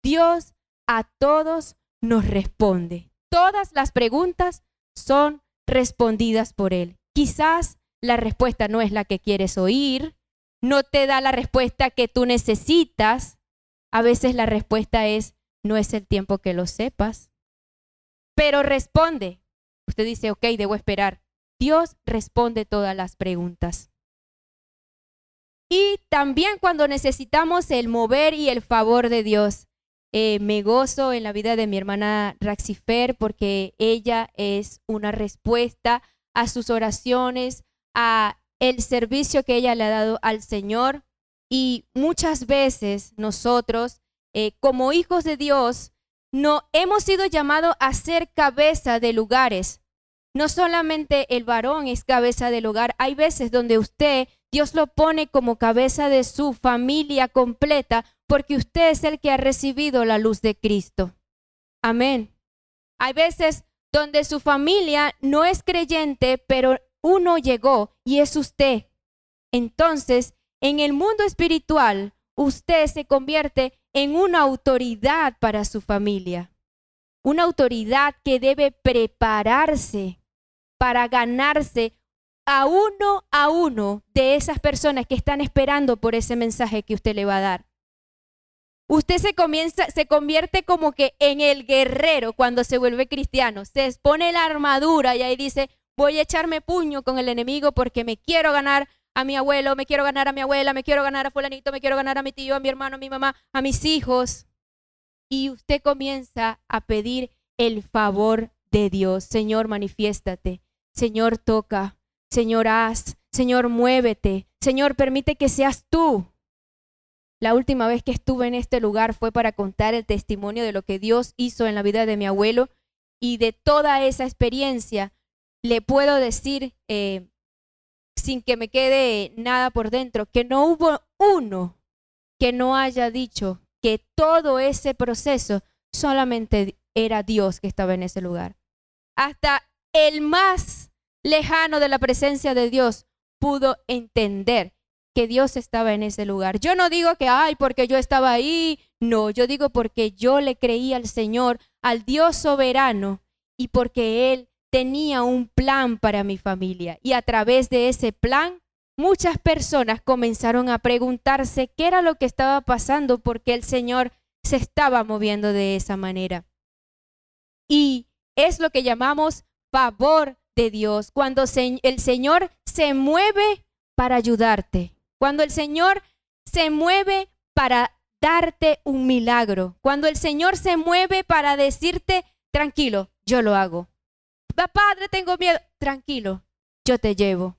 Dios a todos nos responde. Todas las preguntas son respondidas por Él. Quizás la respuesta no es la que quieres oír, no te da la respuesta que tú necesitas. A veces la respuesta es, no es el tiempo que lo sepas pero responde. Usted dice, ok, debo esperar. Dios responde todas las preguntas. Y también cuando necesitamos el mover y el favor de Dios. Eh, me gozo en la vida de mi hermana Raxifer porque ella es una respuesta a sus oraciones, a el servicio que ella le ha dado al Señor. Y muchas veces nosotros, eh, como hijos de Dios, no hemos sido llamados a ser cabeza de lugares. No solamente el varón es cabeza del hogar, hay veces donde usted, Dios lo pone como cabeza de su familia completa porque usted es el que ha recibido la luz de Cristo. Amén. Hay veces donde su familia no es creyente, pero uno llegó y es usted. Entonces, en el mundo espiritual, usted se convierte en una autoridad para su familia. Una autoridad que debe prepararse para ganarse a uno a uno de esas personas que están esperando por ese mensaje que usted le va a dar. Usted se comienza, se convierte como que en el guerrero cuando se vuelve cristiano. Se expone la armadura y ahí dice, voy a echarme puño con el enemigo porque me quiero ganar a mi abuelo, me quiero ganar a mi abuela, me quiero ganar a fulanito, me quiero ganar a mi tío, a mi hermano, a mi mamá, a mis hijos. Y usted comienza a pedir el favor de Dios. Señor, manifiéstate. Señor, toca. Señor, haz. Señor, muévete. Señor, permite que seas tú. La última vez que estuve en este lugar fue para contar el testimonio de lo que Dios hizo en la vida de mi abuelo y de toda esa experiencia. Le puedo decir eh, sin que me quede nada por dentro, que no hubo uno que no haya dicho que todo ese proceso solamente era Dios que estaba en ese lugar. Hasta el más lejano de la presencia de Dios pudo entender que Dios estaba en ese lugar. Yo no digo que, ay, porque yo estaba ahí, no, yo digo porque yo le creí al Señor, al Dios soberano, y porque Él tenía un plan para mi familia. Y a través de ese plan muchas personas comenzaron a preguntarse qué era lo que estaba pasando porque el Señor se estaba moviendo de esa manera. Y es lo que llamamos favor de Dios, cuando el Señor se mueve para ayudarte, cuando el Señor se mueve para darte un milagro, cuando el Señor se mueve para decirte, tranquilo, yo lo hago, padre, tengo miedo. Tranquilo, yo te llevo.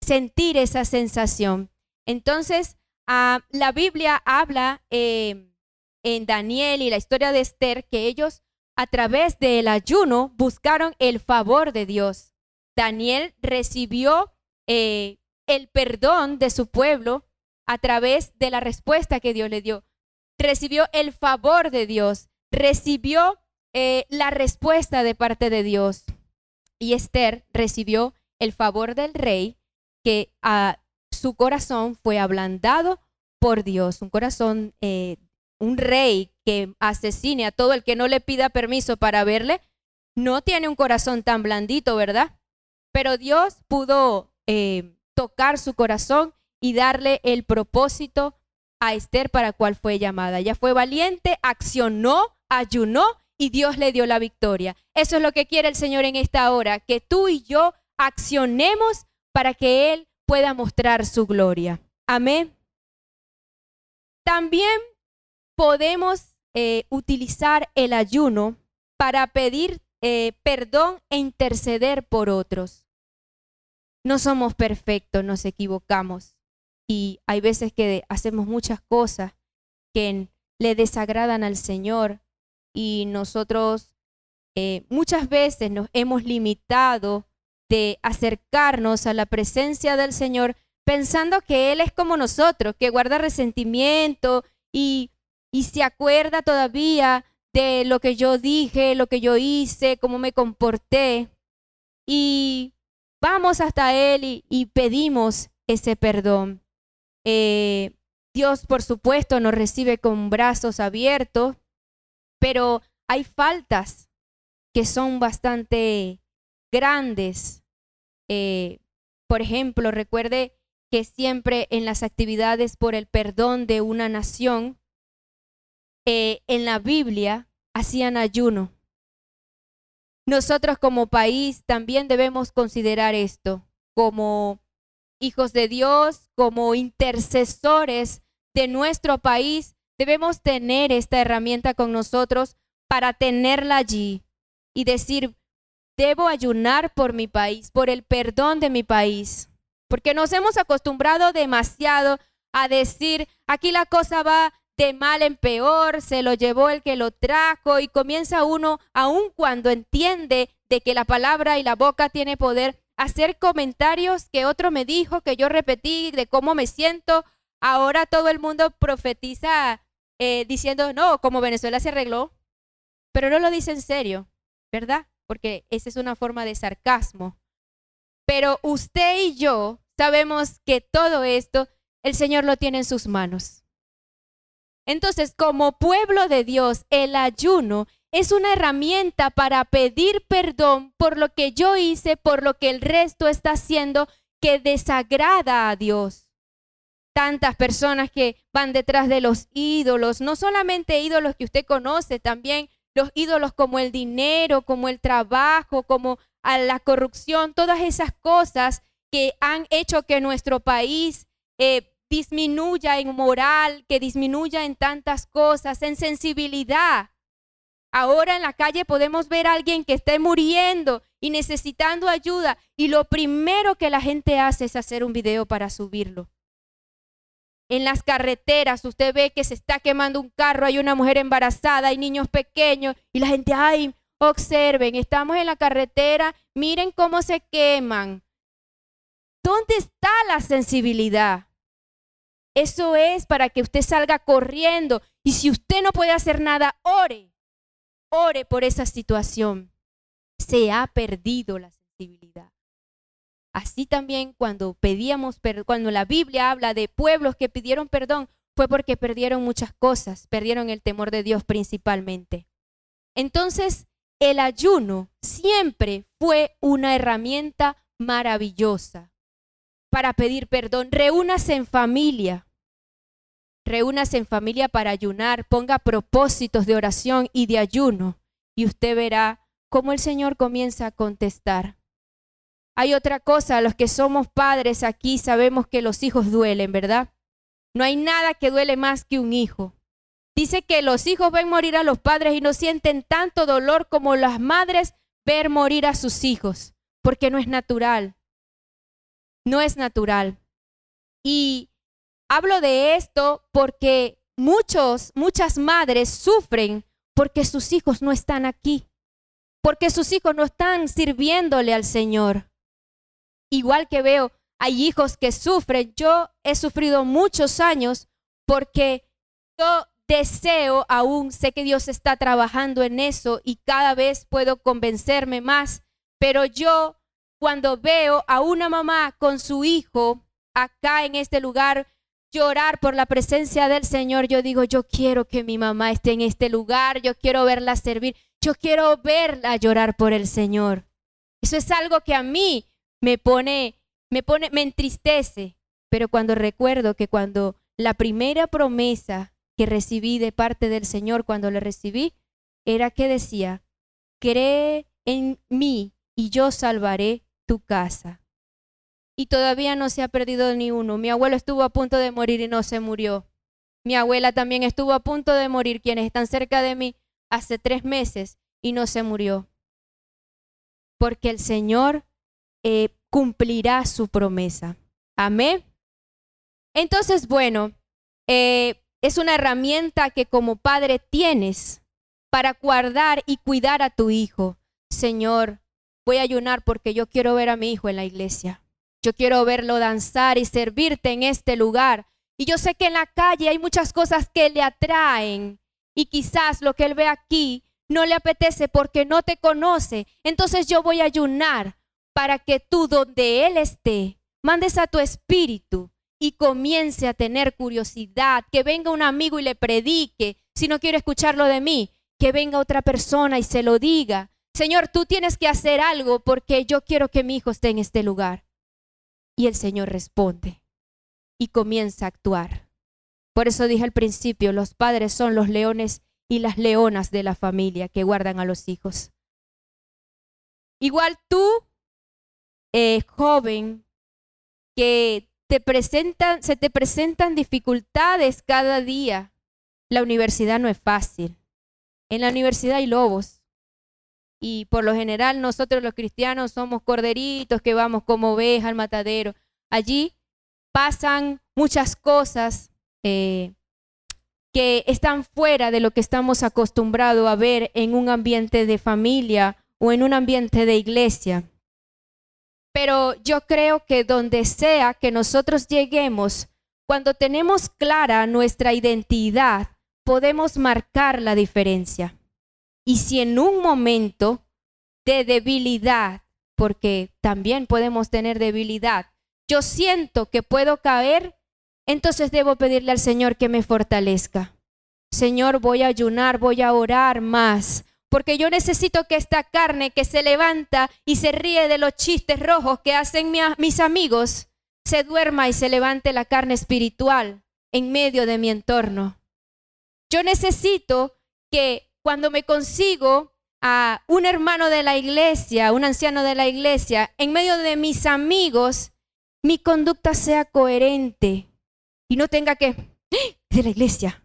Sentir esa sensación. Entonces, ah, la Biblia habla em, en Daniel y la historia de Esther que ellos a través del ayuno buscaron el favor de Dios. Daniel recibió eh, el perdón de su pueblo a través de la respuesta que Dios le dio. Recibió el favor de Dios, recibió eh, la respuesta de parte de Dios. Y Esther recibió el favor del rey, que a su corazón fue ablandado por Dios, un corazón, eh, un rey que asesine a todo el que no le pida permiso para verle, no tiene un corazón tan blandito, ¿verdad? Pero Dios pudo eh, tocar su corazón y darle el propósito a Esther para cual fue llamada. Ella fue valiente, accionó, ayunó y Dios le dio la victoria. Eso es lo que quiere el Señor en esta hora, que tú y yo accionemos para que Él pueda mostrar su gloria. Amén. También podemos eh, utilizar el ayuno para pedir eh, perdón e interceder por otros. No somos perfectos, nos equivocamos y hay veces que hacemos muchas cosas que le desagradan al Señor y nosotros eh, muchas veces nos hemos limitado de acercarnos a la presencia del Señor pensando que Él es como nosotros, que guarda resentimiento y, y se acuerda todavía de lo que yo dije, lo que yo hice, cómo me comporté. Y vamos hasta Él y, pedimos ese perdón. Eh, Dios, por supuesto, nos recibe con brazos abiertos, pero hay faltas que son bastante grandes. Eh, por ejemplo, recuerde que siempre en las actividades por el perdón de una nación, eh, en la Biblia hacían ayuno. Nosotros como país también debemos considerar esto como hijos de Dios, como intercesores de nuestro país, Debemos tener esta herramienta con nosotros para tenerla allí y decir, debo ayunar por mi país, por el perdón de mi país. Porque nos hemos acostumbrado demasiado a decir, aquí la cosa va de mal en peor, se lo llevó el que lo trajo y comienza uno, aun cuando entiende de que la palabra y la boca tiene poder, hacer comentarios que otro me dijo, que yo repetí, de cómo me siento. Ahora todo el mundo profetiza eh, diciendo, no, como Venezuela se arregló, pero no lo dice en serio, ¿verdad? Porque esa es una forma de sarcasmo. Pero usted y yo sabemos que todo esto el Señor lo tiene en sus manos. Entonces, como pueblo de Dios, el ayuno es una herramienta para pedir perdón por lo que yo hice, por lo que el resto está haciendo que desagrada a Dios tantas personas que van detrás de los ídolos, no solamente ídolos que usted conoce, también los ídolos como el dinero, como el trabajo, como a la corrupción, todas esas cosas que han hecho que nuestro país eh, disminuya en moral, que disminuya en tantas cosas, en sensibilidad. Ahora en la calle podemos ver a alguien que esté muriendo y necesitando ayuda y lo primero que la gente hace es hacer un video para subirlo en las carreteras usted ve que se está quemando un carro, hay una mujer embarazada, hay niños pequeños y la gente, ay, observen, estamos en la carretera, miren cómo se queman. ¿Dónde está la sensibilidad? Eso es para que usted salga corriendo y si usted no puede hacer nada, ore, ore por esa situación. Se ha perdido la sensibilidad. Así también cuando pedíamos, cuando la Biblia habla de pueblos que pidieron perdón, fue porque perdieron muchas cosas, perdieron el temor de Dios principalmente. Entonces, el ayuno siempre fue una herramienta maravillosa para pedir perdón. Reúnase en familia. Reúnase en familia para ayunar, ponga propósitos de oración y de ayuno y usted verá cómo el Señor comienza a contestar. Hay otra cosa, los que somos padres aquí sabemos que los hijos duelen, ¿verdad? No hay nada que duele más que un hijo. Dice que los hijos ven morir a los padres y no sienten tanto dolor como las madres ver morir a sus hijos, porque no es natural. No es natural. Y hablo de esto porque muchos, muchas madres sufren porque sus hijos no están aquí, porque sus hijos no están sirviéndole al Señor igual que veo, hay hijos que sufren. Yo he sufrido muchos años porque yo deseo aún, sé que Dios está trabajando en eso y cada vez puedo convencerme más, pero yo cuando veo a una mamá con su hijo acá en este lugar llorar por la presencia del Señor, yo digo, yo quiero que mi mamá esté en este lugar, yo quiero verla servir, yo quiero verla llorar por el Señor. Eso es algo que a mí me pone, me pone, me entristece, pero cuando recuerdo que cuando la primera promesa que recibí de parte del Señor cuando le recibí era que decía, cree en mí y yo salvaré tu casa. Y todavía no se ha perdido ni uno. Mi abuelo estuvo a punto de morir y no se murió. Mi abuela también estuvo a punto de morir, quienes están cerca de mí, hace tres meses y no se murió. Porque el Señor eh, cumplirá su promesa. Amén. Entonces, bueno, eh, es una herramienta que como padre tienes para guardar y cuidar a tu hijo. Señor, voy a ayunar porque yo quiero ver a mi hijo en la iglesia. Yo quiero verlo danzar y servirte en este lugar. Y yo sé que en la calle hay muchas cosas que le atraen y quizás lo que él ve aquí no le apetece porque no te conoce. Entonces yo voy a ayunar para que tú donde él esté, mandes a tu espíritu y comience a tener curiosidad, que venga un amigo y le predique, si no quiere escucharlo de mí, que venga otra persona y se lo diga. Señor, tú tienes que hacer algo porque yo quiero que mi hijo esté en este lugar. Y el Señor responde y comienza a actuar. Por eso dije al principio, los padres son los leones y las leonas de la familia que guardan a los hijos. Igual tú, eh, joven, que te presentan, se te presentan dificultades cada día. La universidad no es fácil. En la universidad hay lobos. Y por lo general nosotros los cristianos somos corderitos que vamos como ovejas al matadero. Allí pasan muchas cosas eh, que están fuera de lo que estamos acostumbrados a ver en un ambiente de familia o en un ambiente de iglesia. Pero yo creo que donde sea que nosotros lleguemos, cuando tenemos clara nuestra identidad, podemos marcar la diferencia. Y si en un momento de debilidad, porque también podemos tener debilidad, yo siento que puedo caer, entonces debo pedirle al Señor que me fortalezca. Señor, voy a ayunar, voy a orar más, porque yo necesito que esta carne que se levanta y se ríe de los chistes rojos que hacen mis amigos, se duerma y se levante la carne espiritual en medio de mi entorno. Yo necesito que cuando me consigo a un hermano de la iglesia, un anciano de la iglesia, en medio de mis amigos, mi conducta sea coherente y no tenga que, ¡Ah! de la iglesia,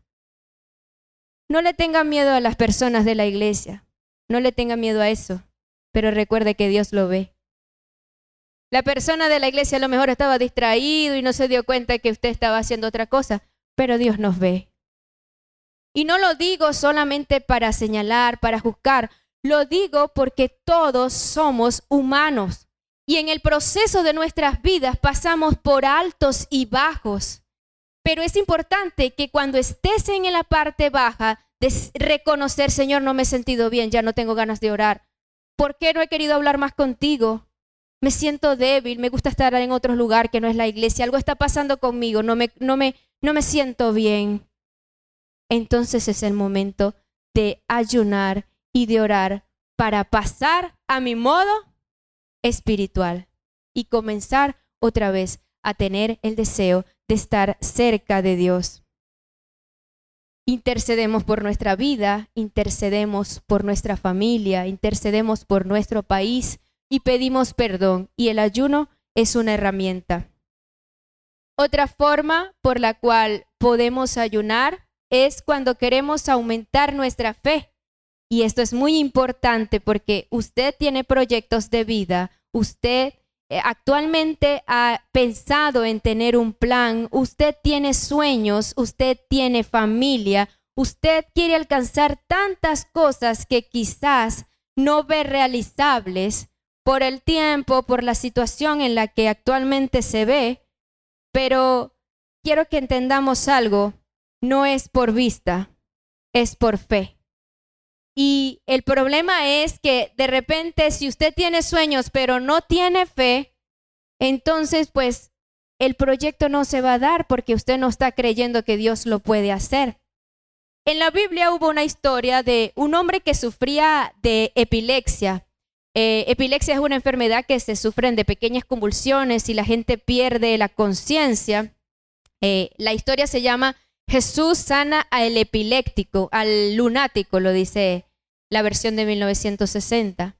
no le tenga miedo a las personas de la iglesia. No le tenga miedo a eso. Pero recuerde que Dios lo ve. La persona de la iglesia a lo mejor estaba distraído y no se dio cuenta que usted estaba haciendo otra cosa, pero Dios nos ve. Y no lo digo solamente para señalar, para juzgar, lo digo porque todos somos humanos y en el proceso de nuestras vidas pasamos por altos y bajos. Pero es importante que cuando estés en la parte baja, de reconocer, Señor, no me he sentido bien, ya no tengo ganas de orar. ¿Por qué no he querido hablar más contigo? Me siento débil, me gusta estar en otro lugar que no es la iglesia, algo está pasando conmigo, no me, no me, no me siento bien. Entonces es el momento de ayunar y de orar para pasar a mi modo espiritual y comenzar otra vez a tener el deseo de estar cerca de Dios. Intercedemos por nuestra vida, intercedemos por nuestra familia, intercedemos por nuestro país y pedimos perdón. Y el ayuno es una herramienta. Otra forma por la cual podemos ayunar es cuando queremos aumentar nuestra fe. Y esto es muy importante porque usted tiene proyectos de vida, usted actualmente ha pensado en tener un plan, usted tiene sueños, usted tiene familia, usted quiere alcanzar tantas cosas que quizás no ve realizables por el tiempo, por la situación en la que actualmente se ve, pero quiero que entendamos algo. no es por vista, es por fe. Y el problema es que de repente si usted tiene sueños pero no tiene fe, entonces pues el proyecto no se va a dar porque usted no está creyendo que Dios lo puede hacer. En la Biblia hubo una historia de un hombre que sufría de epilepsia. Eh, epilepsia es una enfermedad que se sufren de pequeñas convulsiones y la gente pierde la conciencia. Eh, la historia se llama Jesús sana al epiléptico, al lunático, lo dice la versión de 1960.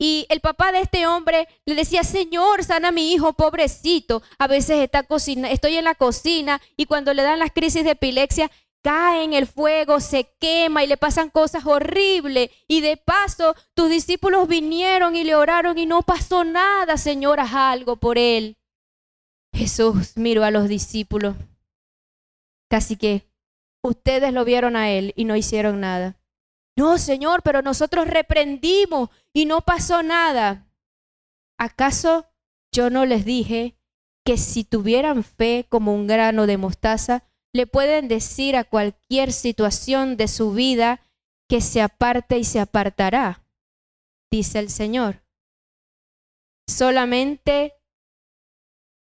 Y el papá de este hombre le decía, Señor, sana a mi hijo, pobrecito. A veces está cocina, estoy en la cocina y cuando le dan las crisis de epilepsia, cae en el fuego, se quema y le pasan cosas horribles. Y de paso, tus discípulos vinieron y le oraron y no pasó nada, Señor, haz algo por él. Jesús miró a los discípulos. Casi que ustedes lo vieron a él y no hicieron nada. No, Señor, pero nosotros reprendimos y no pasó nada. ¿Acaso yo no les dije que si tuvieran fe como un grano de mostaza, le pueden decir a cualquier situación de su vida que se aparte y se apartará? Dice el Señor. Solamente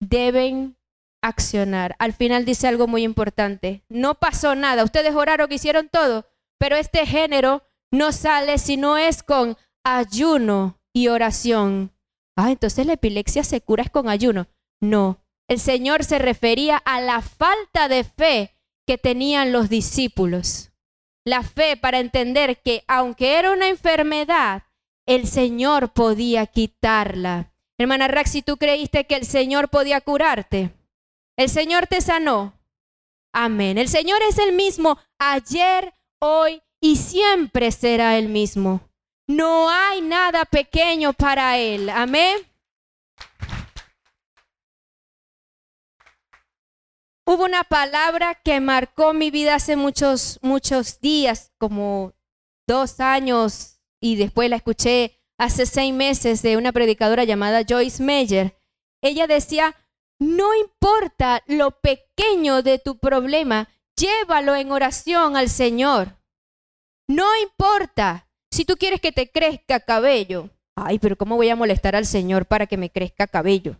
deben accionar. Al final dice algo muy importante. No pasó nada. Ustedes oraron, hicieron todo pero este género no sale si no es con ayuno y oración. Ah, entonces la epilepsia se cura es con ayuno. No, el Señor se refería a la falta de fe que tenían los discípulos. La fe para entender que aunque era una enfermedad, el Señor podía quitarla. Hermana Raxi, ¿tú creíste que el Señor podía curarte? El Señor te sanó. Amén. El Señor es el mismo ayer, hoy y siempre será el mismo. No hay nada pequeño para Él. Amén. Hubo una palabra que marcó mi vida hace muchos, muchos días, como dos años, y después la escuché hace seis meses de una predicadora llamada Joyce Meyer. Ella decía, no importa lo pequeño de tu problema, llévalo en oración al Señor. No importa si tú quieres que te crezca cabello. Ay, pero ¿cómo voy a molestar al Señor para que me crezca cabello?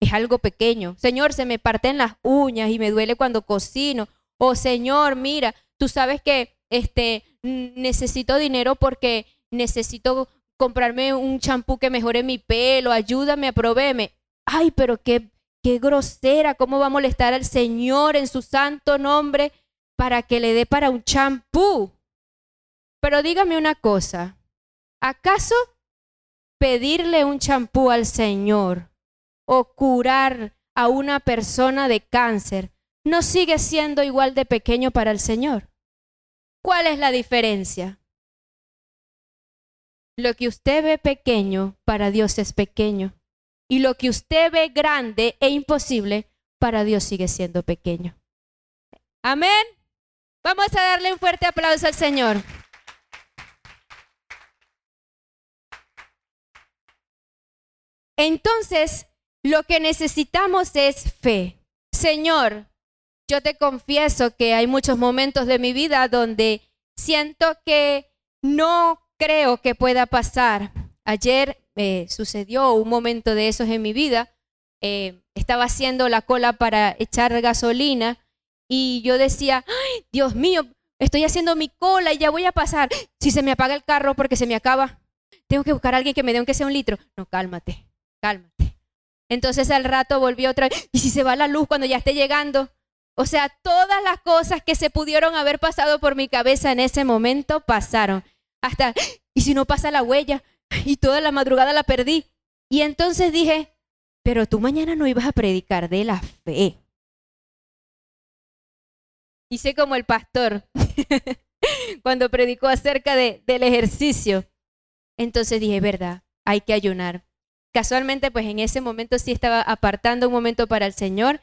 Es algo pequeño. Señor, se me parten las uñas y me duele cuando cocino. O oh, Señor, mira, tú sabes que este necesito dinero porque necesito comprarme un champú que mejore mi pelo, ayúdame, proveerme. Ay, pero qué qué grosera, cómo va a molestar al Señor en su santo nombre para que le dé para un champú. Pero dígame una cosa, ¿acaso pedirle un champú al Señor o curar a una persona de cáncer no sigue siendo igual de pequeño para el Señor? ¿Cuál es la diferencia? Lo que usted ve pequeño para Dios es pequeño. Y lo que usted ve grande e imposible, para Dios sigue siendo pequeño. Amén. Vamos a darle un fuerte aplauso al Señor. Entonces, lo que necesitamos es fe. Señor, yo te confieso que hay muchos momentos de mi vida donde siento que no creo que pueda pasar. Ayer eh, sucedió un momento de esos en mi vida. Eh, estaba haciendo la cola para echar gasolina y yo decía, Ay, Dios mío, estoy haciendo mi cola y ya voy a pasar. Si se me apaga el carro porque se me acaba, tengo que buscar a alguien que me dé aunque sea un litro. No, cálmate, cálmate. Entonces al rato volví otra vez. ¿Y si se va la luz cuando ya esté llegando? O sea, todas las cosas que se pudieron haber pasado por mi cabeza en ese momento pasaron. Hasta, ¿y si no pasa la huella? Y toda la madrugada la perdí. Y entonces dije, pero tú mañana no ibas a predicar de la fe. Hice como el pastor cuando predicó acerca de, del ejercicio. Entonces dije, verdad, hay que ayunar. Casualmente, pues en ese momento sí estaba apartando un momento para el Señor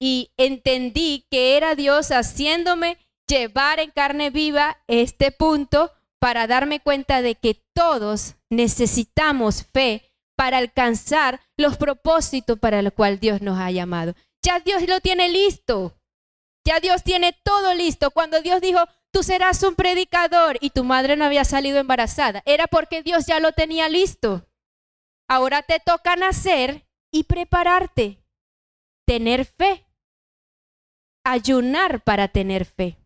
y entendí que era Dios haciéndome llevar en carne viva este punto para darme cuenta de que todos necesitamos fe para alcanzar los propósitos para los cuales Dios nos ha llamado. Ya Dios lo tiene listo. Ya Dios tiene todo listo. Cuando Dios dijo, tú serás un predicador y tu madre no había salido embarazada, era porque Dios ya lo tenía listo. Ahora te toca nacer y prepararte, tener fe, ayunar para tener fe.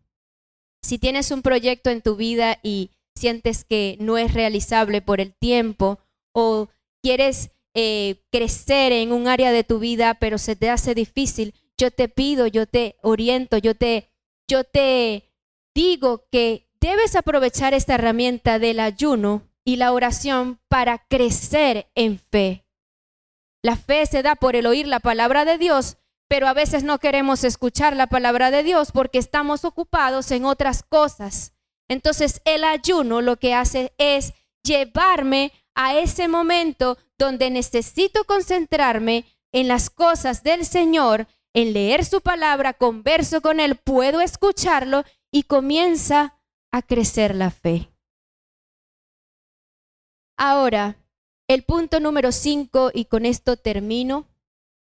Si tienes un proyecto en tu vida y sientes que no es realizable por el tiempo o quieres eh, crecer en un área de tu vida, pero se te hace difícil, yo te pido, yo te oriento, yo te, yo te digo que debes aprovechar esta herramienta del ayuno y la oración para crecer en fe. La fe se da por el oír la palabra de Dios, pero a veces no queremos escuchar la palabra de Dios porque estamos ocupados en otras cosas. Entonces el ayuno lo que hace es llevarme a ese momento donde necesito concentrarme en las cosas del Señor, en leer su palabra, converso con Él, puedo escucharlo y comienza a crecer la fe. Ahora, el punto número cinco, y con esto termino,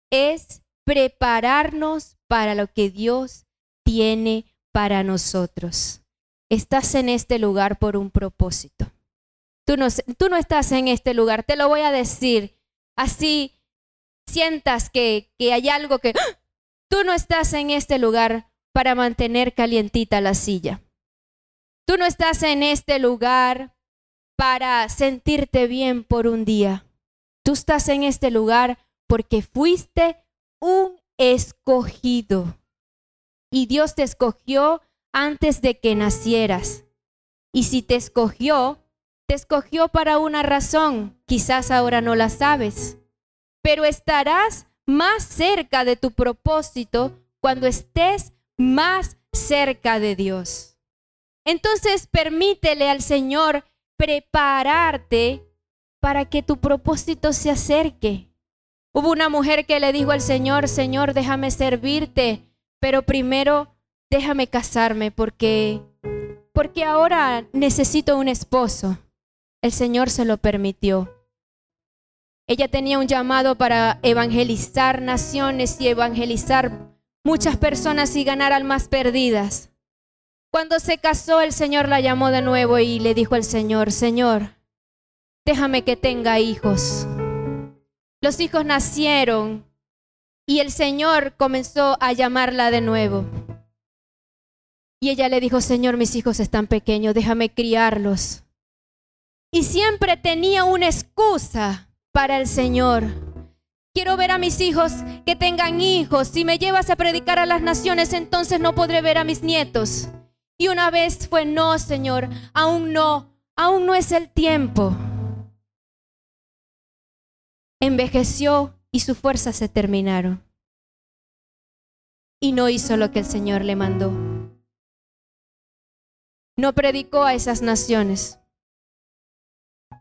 es prepararnos para lo que Dios tiene para nosotros. Estás en este lugar por un propósito. Tú no, tú no estás en este lugar, te lo voy a decir. Así sientas que, que hay algo que... ¡ah! Tú no estás en este lugar para mantener calientita la silla. Tú no estás en este lugar para sentirte bien por un día. Tú estás en este lugar porque fuiste un escogido. Y Dios te escogió antes de que nacieras. Y si te escogió, te escogió para una razón. Quizás ahora no la sabes. Pero estarás más cerca de tu propósito cuando estés más cerca de Dios. Entonces permítele al Señor prepararte para que tu propósito se acerque. Hubo una mujer que le dijo al Señor, Señor, déjame servirte, pero primero déjame casarme porque porque ahora necesito un esposo. El Señor se lo permitió. Ella tenía un llamado para evangelizar naciones y evangelizar muchas personas y ganar almas perdidas. Cuando se casó, el Señor la llamó de nuevo y le dijo al Señor, Señor, déjame que tenga hijos. Los hijos nacieron y el Señor comenzó a llamarla de nuevo. Y ella le dijo, Señor, mis hijos están pequeños, déjame criarlos. Y siempre tenía una excusa para el Señor. Quiero ver a mis hijos que tengan hijos. Si me llevas a predicar a las naciones, entonces no podré ver a mis nietos. Y una vez fue, no, Señor, aún no, aún no es el tiempo. Envejeció y sus fuerzas se terminaron. Y no hizo lo que el Señor le mandó. No predicó a esas naciones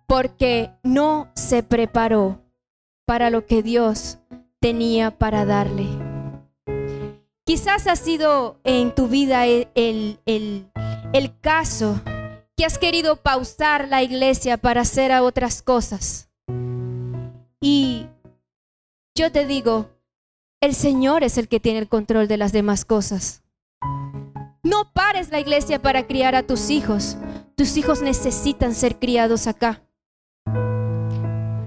porque no se preparó para lo que Dios tenía para darle. Quizás ha sido en tu vida el, el, el, caso que has querido pausar la iglesia para hacer a otras cosas. Y yo te digo, el Señor es el que tiene el control de las demás cosas. No pares la iglesia para criar a tus hijos. Tus hijos necesitan ser criados acá.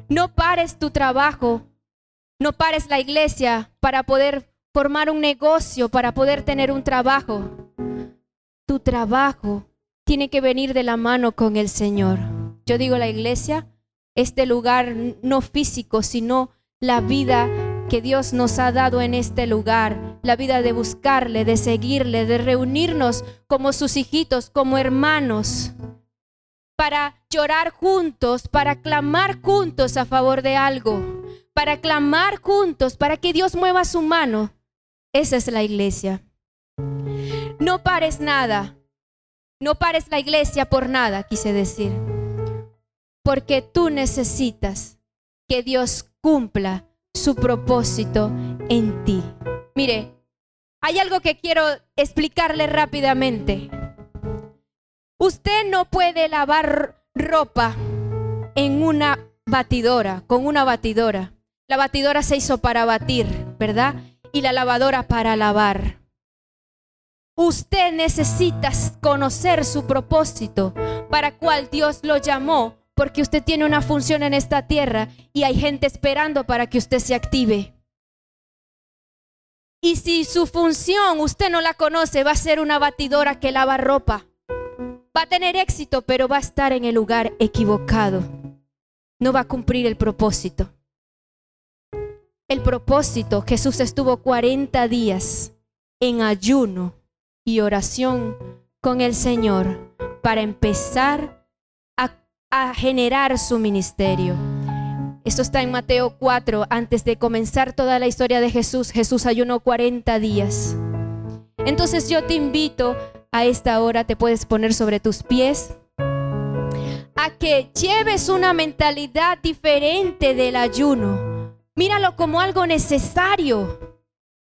No pares tu trabajo. No pares la iglesia para poder formar un negocio, para poder tener un trabajo. Tu trabajo tiene que venir de la mano con el Señor. Yo digo la iglesia, este lugar no físico, sino la vida que Dios nos ha dado en este lugar, la vida de buscarle, de seguirle, de reunirnos como sus hijitos, como hermanos, para llorar juntos, para clamar juntos a favor de algo, para clamar juntos, para que Dios mueva su mano esa es la iglesia. No pares nada. No pares la iglesia por nada, quise decir. Porque tú necesitas que Dios cumpla su propósito en ti. Mire, hay algo que quiero explicarle rápidamente. Usted no puede lavar ropa en una batidora, con una batidora. La batidora se hizo para batir, ¿verdad? y la lavadora para lavar. Usted necesita conocer su propósito para cual Dios lo llamó, porque usted tiene una función en esta tierra y hay gente esperando para que usted se active. Y si su función usted no la conoce, va a ser una batidora que lava ropa. Va a tener éxito, pero va a estar en el lugar equivocado. No va a cumplir el propósito. El propósito, Jesús estuvo 40 días en ayuno y oración con el Señor para empezar a, generar su ministerio. Esto está en Mateo 4. Antes de comenzar toda la historia de Jesús, Jesús ayunó 40 días. Entonces yo te invito a esta hora, te puedes poner sobre tus pies, a que lleves una mentalidad diferente del ayuno. Míralo como algo necesario.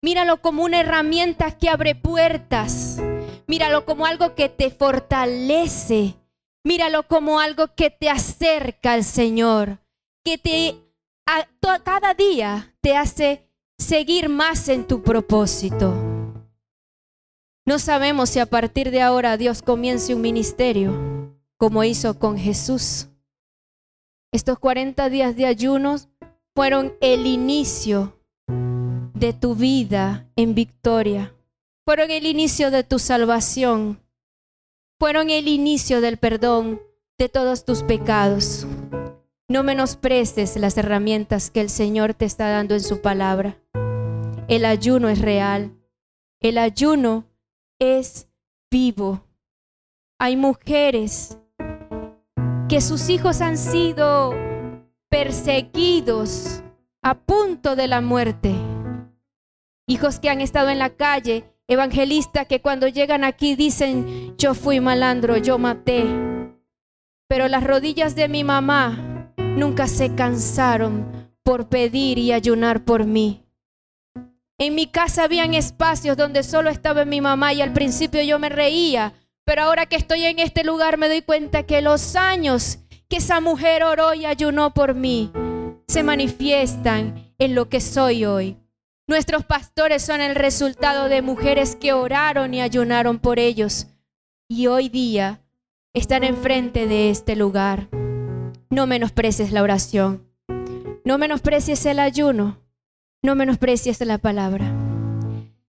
Míralo como una herramienta que abre puertas. Míralo como algo que te fortalece. Míralo como algo que te acerca al Señor que te a, cada día te hace seguir más en tu propósito. No sabemos si a partir de ahora Dios comience un ministerio como hizo con Jesús. Estos 40 días de ayunos fueron el inicio de tu vida en victoria. Fueron el inicio de tu salvación. Fueron el inicio del perdón de todos tus pecados. No menosprecies las herramientas que el Señor te está dando en su palabra. El ayuno es real. El ayuno es vivo. Hay mujeres que sus hijos han sido perseguidos a punto de la muerte. Hijos que han estado en la calle, evangelistas que cuando llegan aquí dicen, yo fui malandro, yo maté. Pero las rodillas de mi mamá nunca se cansaron por pedir y ayunar por mí. En mi casa habían espacios donde solo estaba mi mamá y al principio yo me reía, pero ahora que estoy en este lugar me doy cuenta que los años que esa mujer oró y ayunó por mí se manifiestan en lo que soy hoy. Nuestros pastores son el resultado de mujeres que oraron y ayunaron por ellos y hoy día están enfrente de este lugar. No menosprecies la oración. No menosprecies el ayuno. No menosprecies la palabra.